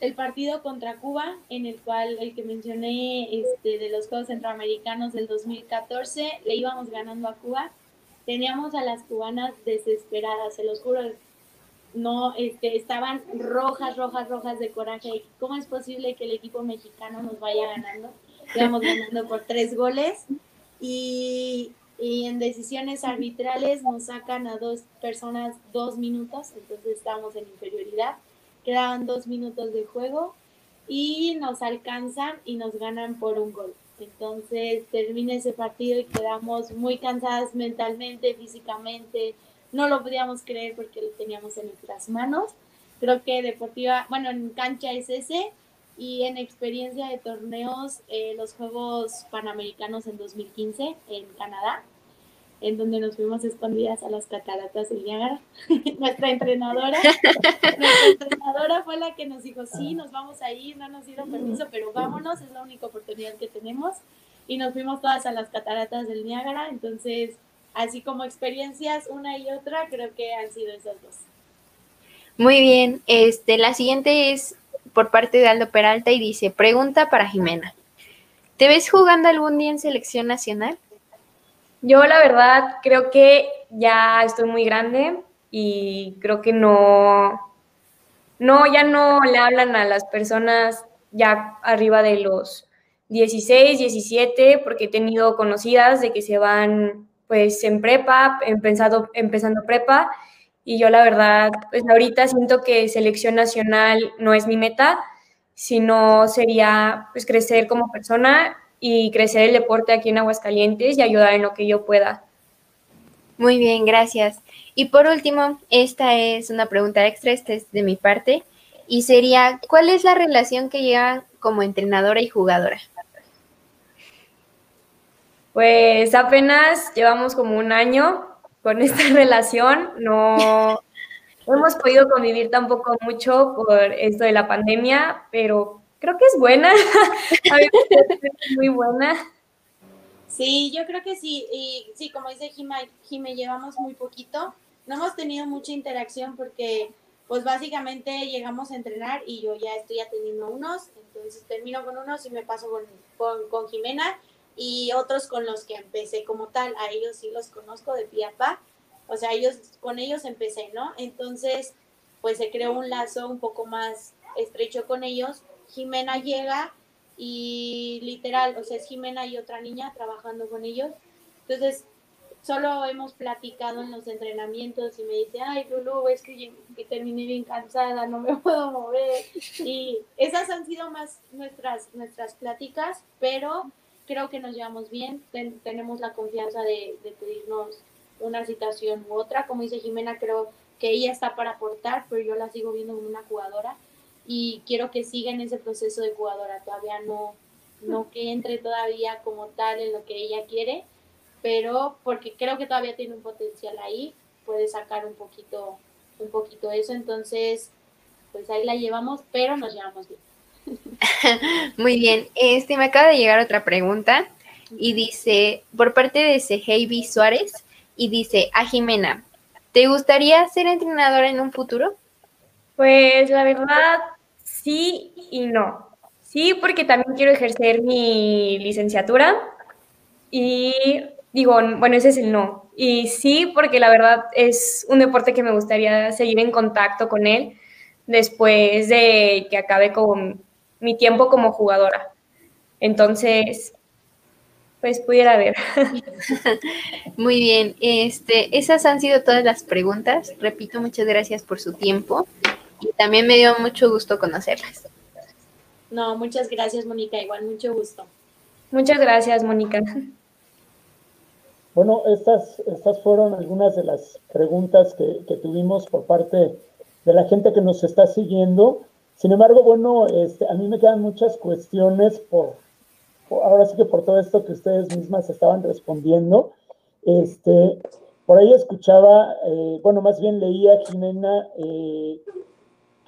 el partido contra Cuba, en el cual el que mencioné este, de los Juegos Centroamericanos del 2014, le íbamos ganando a Cuba. Teníamos a las cubanas desesperadas, se los juro, no, este, estaban rojas, rojas, rojas de coraje. ¿Cómo es posible que el equipo mexicano nos vaya ganando? Íbamos ganando por tres goles y y en decisiones arbitrales nos sacan a dos personas dos minutos, entonces estamos en inferioridad, quedaban dos minutos de juego y nos alcanzan y nos ganan por un gol. Entonces termina ese partido y quedamos muy cansadas mentalmente, físicamente, no lo podíamos creer porque lo teníamos en nuestras manos. Creo que deportiva, bueno, en cancha es ese, y en experiencia de torneos eh, los Juegos Panamericanos en 2015 en Canadá, en donde nos fuimos escondidas a las cataratas del Niágara. [LAUGHS] nuestra entrenadora, [LAUGHS] nuestra entrenadora fue la que nos dijo, sí, nos vamos a ir, no nos dieron permiso, pero vámonos, es la única oportunidad que tenemos. Y nos fuimos todas a las cataratas del Niágara, entonces, así como experiencias una y otra, creo que han sido esas dos. Muy bien, este, la siguiente es por parte de Aldo Peralta y dice, pregunta para Jimena. ¿Te ves jugando algún día en selección nacional? Yo la verdad creo que ya estoy muy grande y creo que no, no, ya no le hablan a las personas ya arriba de los 16, 17, porque he tenido conocidas de que se van pues en prepa, empezando, empezando prepa, y yo la verdad, pues ahorita siento que selección nacional no es mi meta, sino sería pues crecer como persona y crecer el deporte aquí en Aguascalientes y ayudar en lo que yo pueda. Muy bien, gracias. Y por último, esta es una pregunta extra, esta es de mi parte, y sería, ¿cuál es la relación que llevan como entrenadora y jugadora? Pues apenas llevamos como un año con [LAUGHS] esta relación. No, [LAUGHS] hemos podido convivir tampoco mucho por esto de la pandemia, pero creo que es buena. [LAUGHS] A mí es muy buena. Sí, yo creo que sí. Y sí, como dice Jime, llevamos muy poquito. No hemos tenido mucha interacción porque, pues básicamente llegamos a entrenar y yo ya estoy atendiendo unos. Entonces termino con unos y me paso con, con, con Jimena y otros con los que empecé como tal, a ellos sí los conozco de piapa, o sea, ellos, con ellos empecé, ¿no? Entonces, pues se creó un lazo un poco más estrecho con ellos. Jimena llega y literal, o sea, es Jimena y otra niña trabajando con ellos. Entonces, solo hemos platicado en los entrenamientos y me dice, ay, Lulu, es que, que terminé bien cansada, no me [LAUGHS] puedo mover. Y esas han sido más nuestras, nuestras pláticas, pero creo que nos llevamos bien, tenemos la confianza de, pedirnos una situación u otra. Como dice Jimena, creo que ella está para aportar, pero yo la sigo viendo como una jugadora y quiero que siga en ese proceso de jugadora. Todavía no, no que entre todavía como tal en lo que ella quiere, pero porque creo que todavía tiene un potencial ahí, puede sacar un poquito, un poquito eso. Entonces, pues ahí la llevamos, pero nos llevamos bien. [LAUGHS] Muy bien, este me acaba de llegar otra pregunta y dice, por parte de Seheibi Suárez, y dice, a Jimena, ¿te gustaría ser entrenadora en un futuro? Pues la verdad, sí y no. Sí, porque también quiero ejercer mi licenciatura y digo, bueno, ese es el no. Y sí, porque la verdad es un deporte que me gustaría seguir en contacto con él después de que acabe con mi tiempo como jugadora. Entonces, pues pudiera ver. [LAUGHS] Muy bien, este, esas han sido todas las preguntas. Repito, muchas gracias por su tiempo y también me dio mucho gusto conocerlas. No, muchas gracias, Mónica, igual mucho gusto. Muchas gracias, Mónica. Bueno, estas, estas fueron algunas de las preguntas que, que, tuvimos por parte de la gente que nos está siguiendo. Sin embargo, bueno, este, a mí me quedan muchas cuestiones por, ahora sí que por todo esto que ustedes mismas estaban respondiendo. Este, por ahí escuchaba, eh, bueno, más bien leía, Jimena, eh,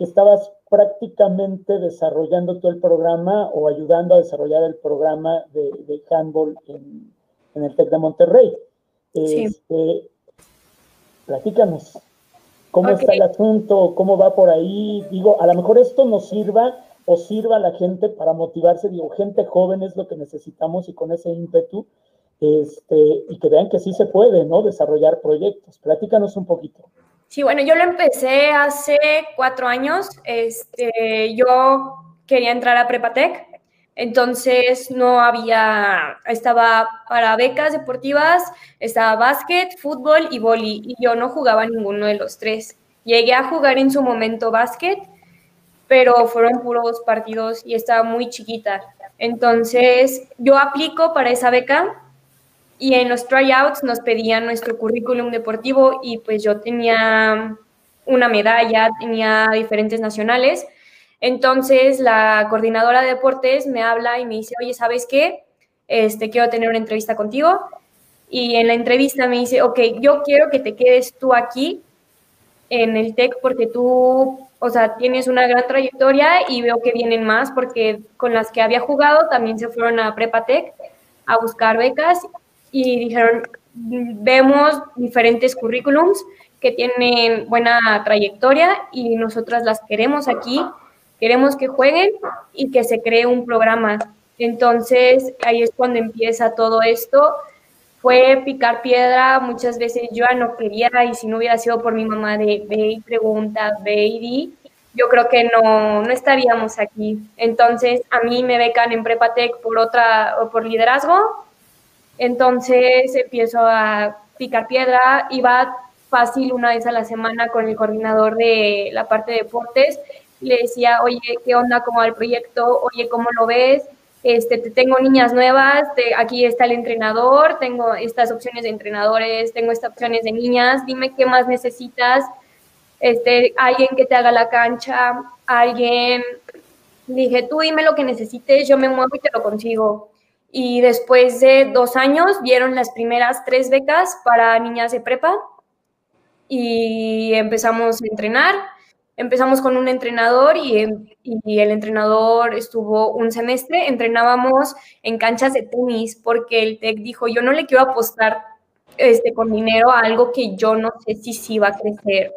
que estabas prácticamente desarrollando todo el programa o ayudando a desarrollar el programa de, de handball en, en, el TEC de Monterrey. Sí. Este, platícanos, ¿cómo está el asunto? ¿Cómo va por ahí? Digo, a lo mejor esto nos sirva o sirva a la gente para motivarse, digo, gente joven es lo que necesitamos y con ese ímpetu, este, y que vean que sí se puede, ¿no? Desarrollar proyectos. Platícanos un poquito. Sí, bueno, yo lo empecé hace cuatro años. Este, yo quería entrar a Prepatec, entonces no había, estaba para becas deportivas, estaba básquet, fútbol y boli, y yo no jugaba ninguno de los tres. Llegué a jugar en su momento básquet, pero fueron puros partidos y estaba muy chiquita. Entonces, yo aplico para esa beca y en los tryouts nos pedían nuestro currículum deportivo y pues yo tenía una medalla, tenía diferentes nacionales. Entonces, la coordinadora de deportes me habla y me dice, oye, ¿sabes qué? Este, quiero tener una entrevista contigo. Y en la entrevista me dice, ok, yo quiero que te quedes tú aquí en el TEC porque tú o sea, tienes una gran trayectoria y veo que vienen más porque con las que había jugado también se fueron a Prepatec a buscar becas y dijeron, vemos diferentes currículums que tienen buena trayectoria y nosotras las queremos aquí, queremos que jueguen y que se cree un programa. Entonces, ahí es cuando empieza todo esto fue picar piedra, muchas veces yo ya no quería y si no hubiera sido por mi mamá de ve y pregunta, ve y yo creo que no, no estaríamos aquí. Entonces a mí me becan en Prepatec por otra, por liderazgo, entonces empiezo a picar piedra, iba fácil una vez a la semana con el coordinador de la parte de deportes, le decía, oye, ¿qué onda? ¿Cómo va el proyecto? Oye, ¿cómo lo ves? este, te tengo niñas nuevas, aquí está el entrenador, tengo estas opciones de entrenadores, tengo estas opciones de niñas, dime qué más necesitas, este, alguien que te haga la cancha, alguien, dije, tú dime lo que necesites, yo me muevo y te lo consigo. Y después de dos años vieron las primeras tres becas para niñas de prepa y empezamos a entrenar empezamos con un entrenador y, el entrenador estuvo un semestre, entrenábamos en canchas de tenis porque el TEC dijo, yo no le quiero apostar este, con dinero a algo que yo no sé si sí va a crecer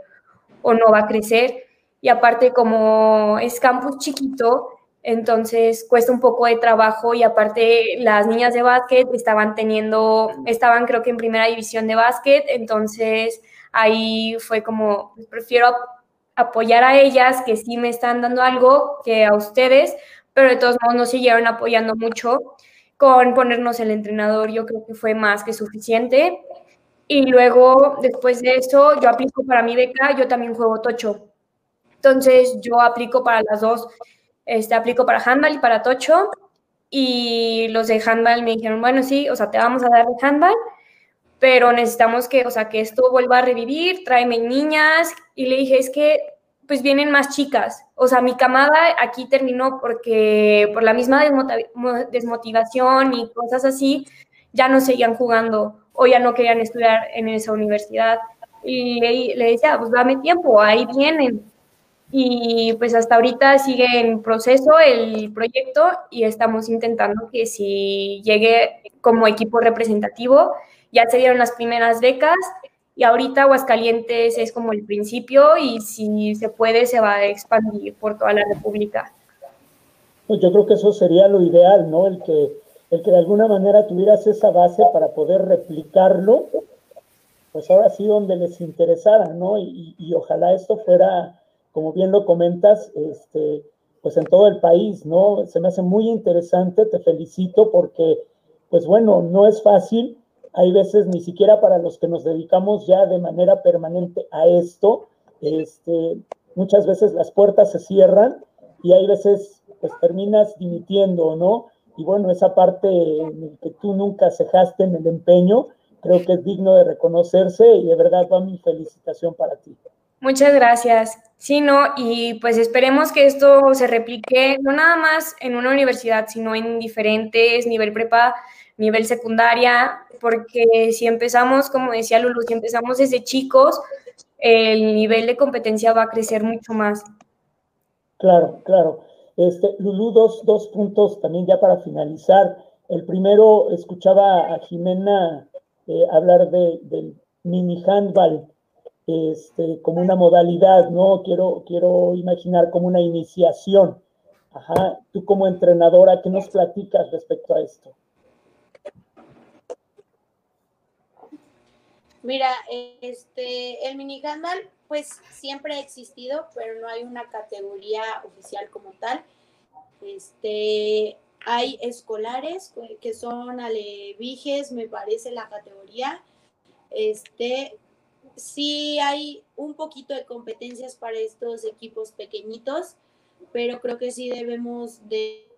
o no va a crecer. Y aparte como es campus chiquito, entonces cuesta un poco de trabajo y aparte las niñas de básquet estaban teniendo, estaban creo que en primera división de básquet, entonces ahí fue como, pues, prefiero apoyar a ellas que sí me están dando algo que a ustedes, pero de todos modos nos siguieron apoyando mucho con ponernos el entrenador, yo creo que fue más que suficiente. Y luego, después de eso, yo aplico para mi beca, yo también juego tocho. Entonces, yo aplico para las dos, este, aplico para handball y para tocho. Y los de handball me dijeron, bueno, sí, o sea, te vamos a dar handball, pero necesitamos que, o sea, que esto vuelva a revivir, tráeme niñas. Y le dije, es que pues vienen más chicas. O sea, mi camada aquí terminó porque por la misma desmotivación y cosas así, ya no seguían jugando o ya no querían estudiar en esa universidad. Y le, le decía, pues dame tiempo, ahí vienen. Y pues hasta ahorita sigue en proceso el proyecto y estamos intentando que si llegue como equipo representativo, ya se dieron las primeras becas y ahorita Aguascalientes es como el principio y si se puede se va a expandir por toda la República. Pues yo creo que eso sería lo ideal, ¿no? El que, el que de alguna manera tuvieras esa base para poder replicarlo, pues ahora sí donde les interesara, ¿no? Y, y ojalá esto fuera, como bien lo comentas, este, pues en todo el país, ¿no? Se me hace muy interesante, te felicito porque, pues bueno, no es fácil hay veces ni siquiera para los que nos dedicamos ya de manera permanente a esto, este, muchas veces las puertas se cierran y hay veces pues terminas dimitiendo, ¿no? Y bueno, esa parte en la que tú nunca cejaste en el empeño, creo que es digno de reconocerse y de verdad va mi felicitación para ti. Muchas gracias. Sí, no, y pues esperemos que esto se replique no nada más en una universidad, sino en diferentes, nivel prepa, nivel secundaria, porque si empezamos, como decía Lulu, si empezamos desde chicos, el nivel de competencia va a crecer mucho más. Claro, claro. Este, Lulu, dos, dos puntos también ya para finalizar. El primero, escuchaba a Jimena eh, hablar de, del mini handball este, como una modalidad, ¿no? Quiero, quiero imaginar como una iniciación. Ajá, tú como entrenadora, ¿qué nos platicas respecto a esto? Mira, este, el mini handball, pues siempre ha existido, pero no hay una categoría oficial como tal. Este, hay escolares que son alevijes, me parece la categoría. Este, sí hay un poquito de competencias para estos equipos pequeñitos, pero creo que sí debemos de,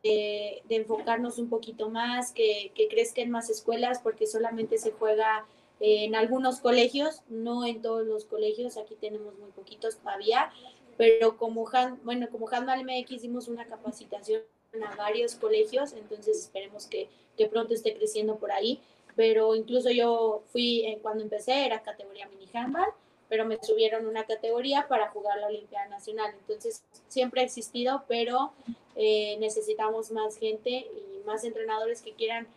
enfocarnos un poquito más, que, que, crezcan más escuelas, porque solamente se juega en algunos colegios, no en todos los colegios, aquí tenemos muy poquitos todavía, pero como, bueno, como Handball MX hicimos una capacitación a varios colegios, entonces esperemos que, que pronto esté creciendo por ahí pero incluso yo fui, eh, cuando empecé, era categoría mini handball, pero me subieron una categoría para jugar la Olimpiada Nacional. Entonces, siempre ha existido, pero eh, necesitamos más gente y más entrenadores que quieran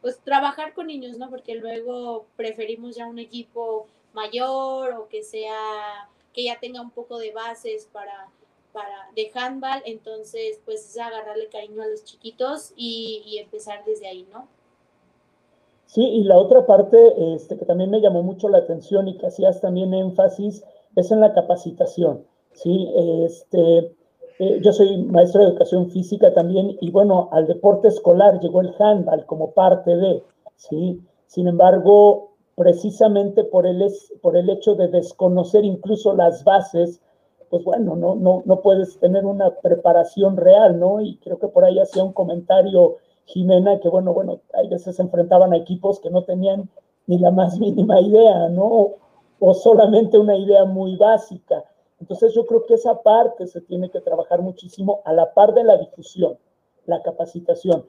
pues trabajar con niños, ¿no? Porque luego preferimos ya un equipo mayor o que sea que ya tenga un poco de bases para para de handball, entonces pues es agarrarle cariño a los chiquitos y, y empezar desde ahí, ¿no? Sí, y la otra parte este, que también me llamó mucho la atención y que hacías también énfasis es en la capacitación. ¿sí? Este, eh, yo soy maestro de educación física también y bueno, al deporte escolar llegó el handball como parte de, ¿sí? Sin embargo, precisamente por el, por el hecho de desconocer incluso las bases, pues bueno, no, no, no puedes tener una preparación real, ¿no? Y creo que por ahí hacía un comentario Jimena, que bueno, bueno, hay veces se enfrentaban a equipos que no tenían ni la más mínima idea, ¿no? O solamente una idea muy básica. Entonces yo creo que esa parte se tiene que trabajar muchísimo a la par de la difusión, la capacitación.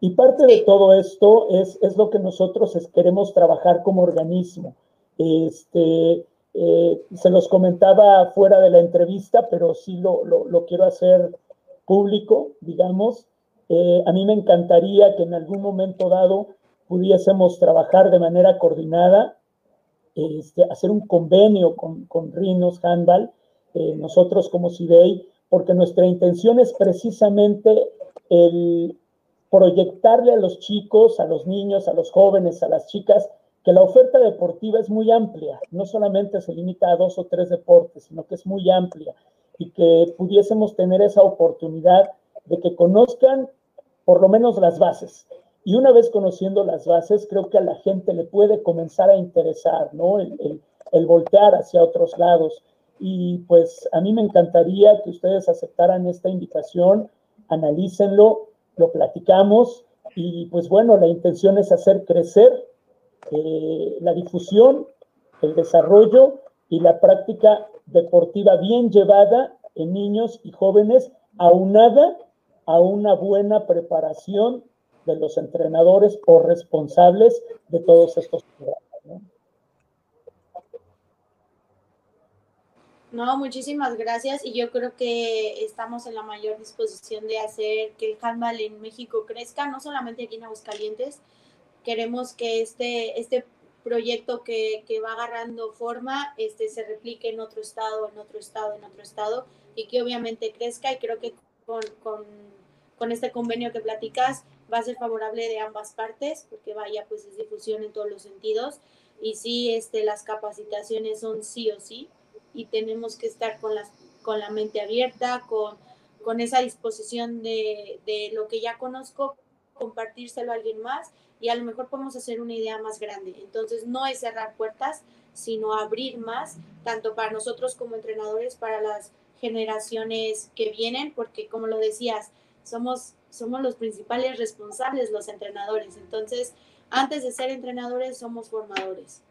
Y parte de todo esto es, es lo que nosotros queremos trabajar como organismo. Este, eh, se los comentaba fuera de la entrevista, pero sí lo, lo, lo quiero hacer público, digamos. Eh, a mí me encantaría que en algún momento dado pudiésemos trabajar de manera coordinada, este, hacer un convenio con, con Rinos Handball, eh, nosotros como CIDEI, porque nuestra intención es precisamente el proyectarle a los chicos, a los niños, a los jóvenes, a las chicas, que la oferta deportiva es muy amplia, no solamente se limita a dos o tres deportes, sino que es muy amplia y que pudiésemos tener esa oportunidad de que conozcan por lo menos las bases. Y una vez conociendo las bases, creo que a la gente le puede comenzar a interesar, ¿no? El, voltear hacia otros lados. Y pues a mí me encantaría que ustedes aceptaran esta invitación, analícenlo, lo platicamos y pues bueno, la intención es hacer crecer eh, la difusión, el desarrollo y la práctica deportiva bien llevada en niños y jóvenes, aunada a una buena preparación de los entrenadores o responsables de todos estos programas. ¿no? muchísimas gracias y yo creo que estamos en la mayor disposición de hacer que el handball en México crezca, no solamente aquí en Aguascalientes, queremos que este, este proyecto que, que, va agarrando forma este, se replique en otro estado, en otro estado, en otro estado y que obviamente crezca y creo que con, con con este convenio que platicas va a ser favorable de ambas partes porque vaya pues es difusión en todos los sentidos. Y sí este las capacitaciones son sí o sí y tenemos que estar con las con la mente abierta con, con esa disposición de, de lo que ya conozco compartírselo a alguien más y a lo mejor podemos hacer una idea más grande. Entonces no es cerrar puertas sino abrir más tanto para nosotros como entrenadores para las generaciones que vienen porque como lo decías somos, somos los principales responsables, los entrenadores. Entonces, antes de ser entrenadores, somos formadores.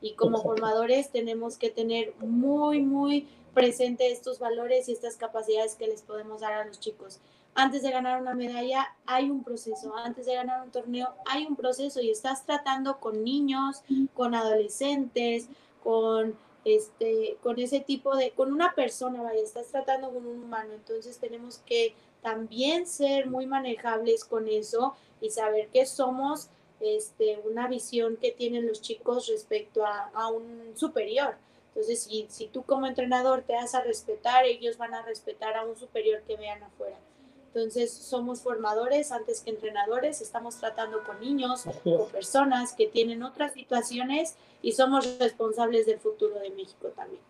Y como formadores tenemos que tener muy, muy presente estos valores y estas capacidades que les podemos dar a los chicos. Antes de ganar una medalla hay un proceso, antes de ganar un torneo hay un proceso y estás tratando con niños, con adolescentes, con este, con ese tipo de, con una persona, vaya, estás tratando con un humano, entonces tenemos que también ser muy manejables con eso y saber que somos este, una visión que tienen los chicos respecto a, a un superior. Entonces, si, si tú como entrenador te das a respetar, ellos van a respetar a un superior que vean afuera. Entonces, somos formadores antes que entrenadores, estamos tratando con niños, con personas que tienen otras situaciones y somos responsables del futuro de México también.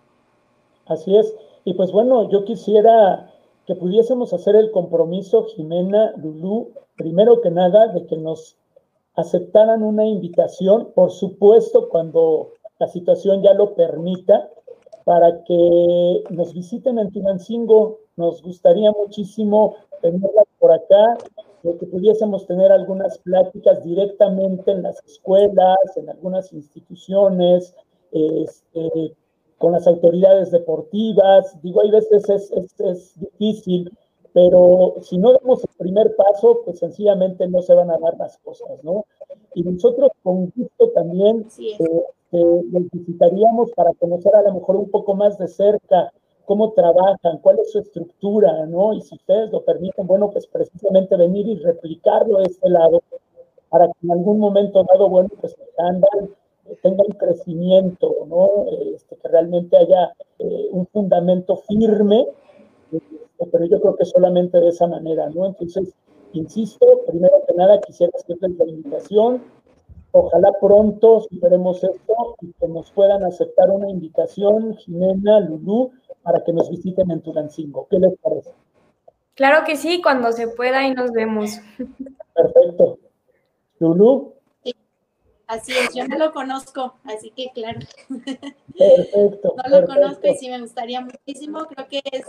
Así es. Y pues bueno, yo quisiera que pudiésemos hacer el compromiso, Jimena, Lulú, primero que nada, de que nos aceptaran una invitación, por supuesto, cuando la situación ya lo permita, para que nos visiten en Tulancingo. Nos gustaría muchísimo tenerla por acá, que pudiésemos tener algunas pláticas directamente en las escuelas, en algunas instituciones, este, con las autoridades deportivas. Digo, hay veces es, es, es difícil pero si no damos el primer paso, pues sencillamente no se van a dar las cosas, ¿no? Y nosotros con gusto también eh, eh, les visitaríamos para conocer a lo mejor un poco más de cerca cómo trabajan, cuál es su estructura, ¿no? Y si ustedes lo permiten, bueno, pues precisamente venir y replicarlo de este lado para que en algún momento dado, bueno, pues el tenga un crecimiento, ¿no? Este, que realmente haya eh, un fundamento firme pero yo creo que solamente de esa manera, ¿no? Entonces, insisto, primero que nada quisiera hacerles la invitación. Ojalá pronto superemos esto y que nos puedan aceptar una invitación, Jimena, Lulú, para que nos visiten en Tulancingo. ¿Qué les parece? Claro que sí, cuando se pueda y nos vemos. Perfecto. Lulú. Así es, yo no lo conozco, así que claro. Perfecto. [LAUGHS] no lo conozco y sí me gustaría muchísimo. Creo que es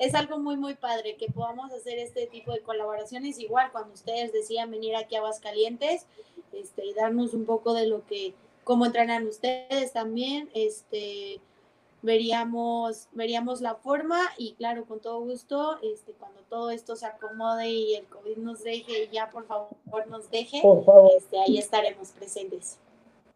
es algo muy, muy padre que podamos hacer este tipo de colaboraciones. Igual cuando ustedes decían venir aquí a Aguascalientes este, y darnos un poco de lo que, cómo entrenan ustedes también, este, veríamos, veríamos la forma y claro, con todo gusto, este, cuando todo esto se acomode y el COVID nos deje ya por favor nos deje, Este, ahí estaremos presentes.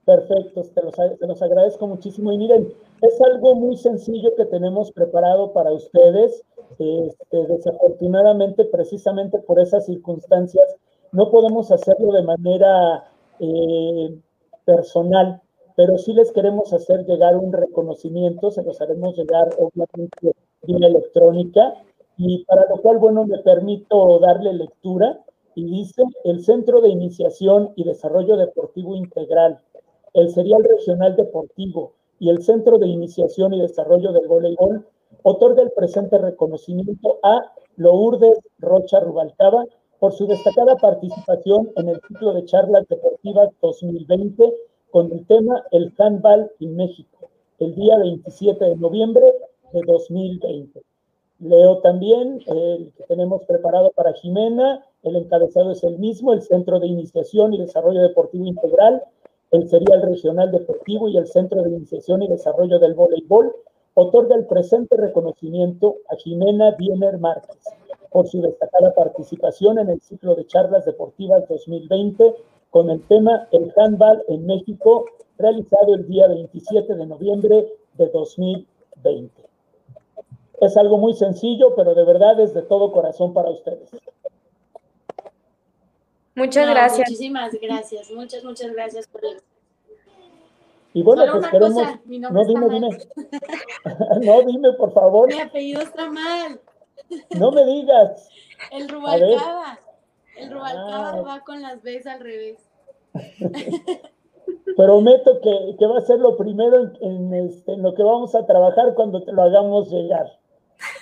Perfecto, te los, te los agradezco muchísimo. Y miren, es algo muy sencillo que tenemos preparado para ustedes. Este, desafortunadamente, precisamente por esas circunstancias, no podemos hacerlo de manera eh, personal, pero sí les queremos hacer llegar un reconocimiento, se los haremos llegar obviamente vía electrónica, y para lo cual, bueno, me permito darle lectura, y dice, el Centro de Iniciación y Desarrollo Deportivo Integral, el Serial Regional Deportivo y el Centro de Iniciación y Desarrollo del Voleibol otorga el presente reconocimiento a Lourdes Rocha Rubalcaba por su destacada participación en el ciclo de charlas deportivas 2020 con el tema El handball en México, el día 27 de noviembre de 2020. Leo también el que tenemos preparado para Jimena, el encabezado es el mismo, el Centro de Iniciación y Desarrollo Deportivo Integral, el Serial Regional Deportivo y el Centro de Iniciación y Desarrollo del Voleibol otorga el presente reconocimiento a Jimena Diener Márquez por su destacada participación en el ciclo de charlas deportivas 2020 con el tema El handball en México, realizado el día 27 de noviembre de 2020. Es algo muy sencillo, pero de verdad es de todo corazón para ustedes. Muchas gracias. Muchísimas gracias, muchas, muchas gracias por el y bueno, pues queremos. no, dime, dime. [LAUGHS] [LAUGHS] no, dime, por favor. Mi apellido está mal. no me digas. El Rubalcaba. El Rubalcaba ah. va con las Bs al revés. [LAUGHS] Prometo que, que, va a ser lo primero en, este, en, lo que vamos a trabajar cuando te lo hagamos llegar.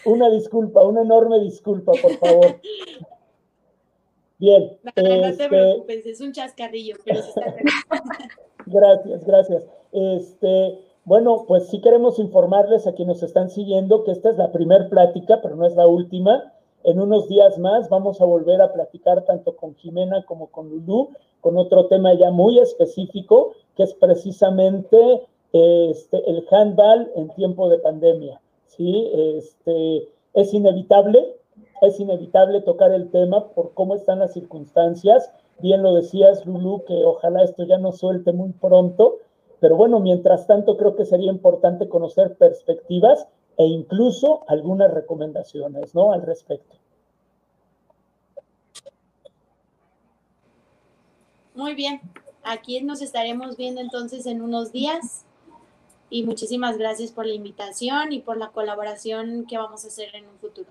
Una disculpa, una enorme disculpa, por favor. [LAUGHS] Bien. No, no te este preocupes, es un chascarrillo, pero se está [LAUGHS] Gracias, gracias. Este, bueno, pues sí queremos informarles a quienes nos están siguiendo que esta es la primera plática, pero no es la última. En unos días más vamos a volver a platicar tanto con Jimena como con Lulú, con otro tema ya muy específico, que es precisamente este, el handball en tiempo de pandemia. ¿sí? Este, es inevitable, es inevitable tocar el tema por cómo están las circunstancias. Bien lo decías, Lulú, que ojalá esto ya no suelte muy pronto, pero bueno, mientras tanto creo que sería importante conocer perspectivas e incluso algunas recomendaciones, ¿no? Al respecto. Muy bien, aquí nos estaremos viendo entonces en unos días y muchísimas gracias por la invitación y por la colaboración que vamos a hacer en un futuro.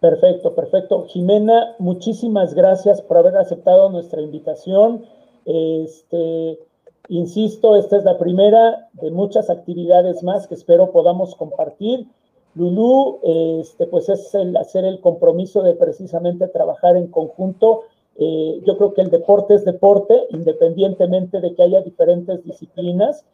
Perfecto, perfecto. Jimena, muchísimas gracias por haber aceptado nuestra invitación. Este, Insisto, esta es la primera de muchas actividades más que espero podamos compartir. Lulú, este, pues es hacer el compromiso de precisamente trabajar en conjunto. Eh, yo creo que el deporte es deporte, independientemente de que haya diferentes disciplinas,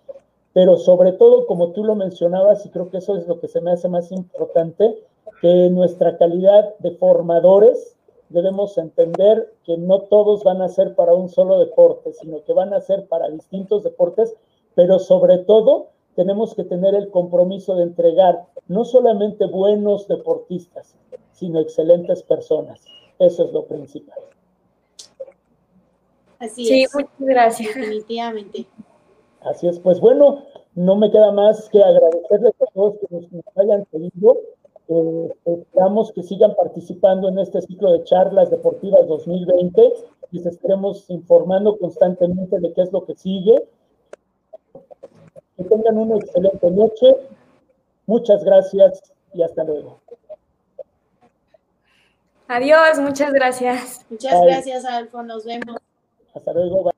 pero sobre todo, como tú lo mencionabas, y creo que eso es lo que se me hace más importante, que nuestra calidad de formadores debemos entender que no todos van a ser para un solo deporte, sino que van a ser para distintos deportes, pero sobre todo tenemos que tener el compromiso de entregar no solamente buenos deportistas, sino excelentes personas. Eso es lo principal. Así sí, muchas gracias. Definitivamente. Así es, pues bueno, no me queda más que agradecerles a todos que nos hayan seguido eh, esperamos que sigan participando en este ciclo de charlas deportivas 2020 y se estaremos informando constantemente de qué es lo que sigue. Que tengan una excelente noche. Muchas gracias y hasta luego. Adiós, muchas gracias. Muchas gracias, Alfo. Nos vemos. Hasta luego. Bye.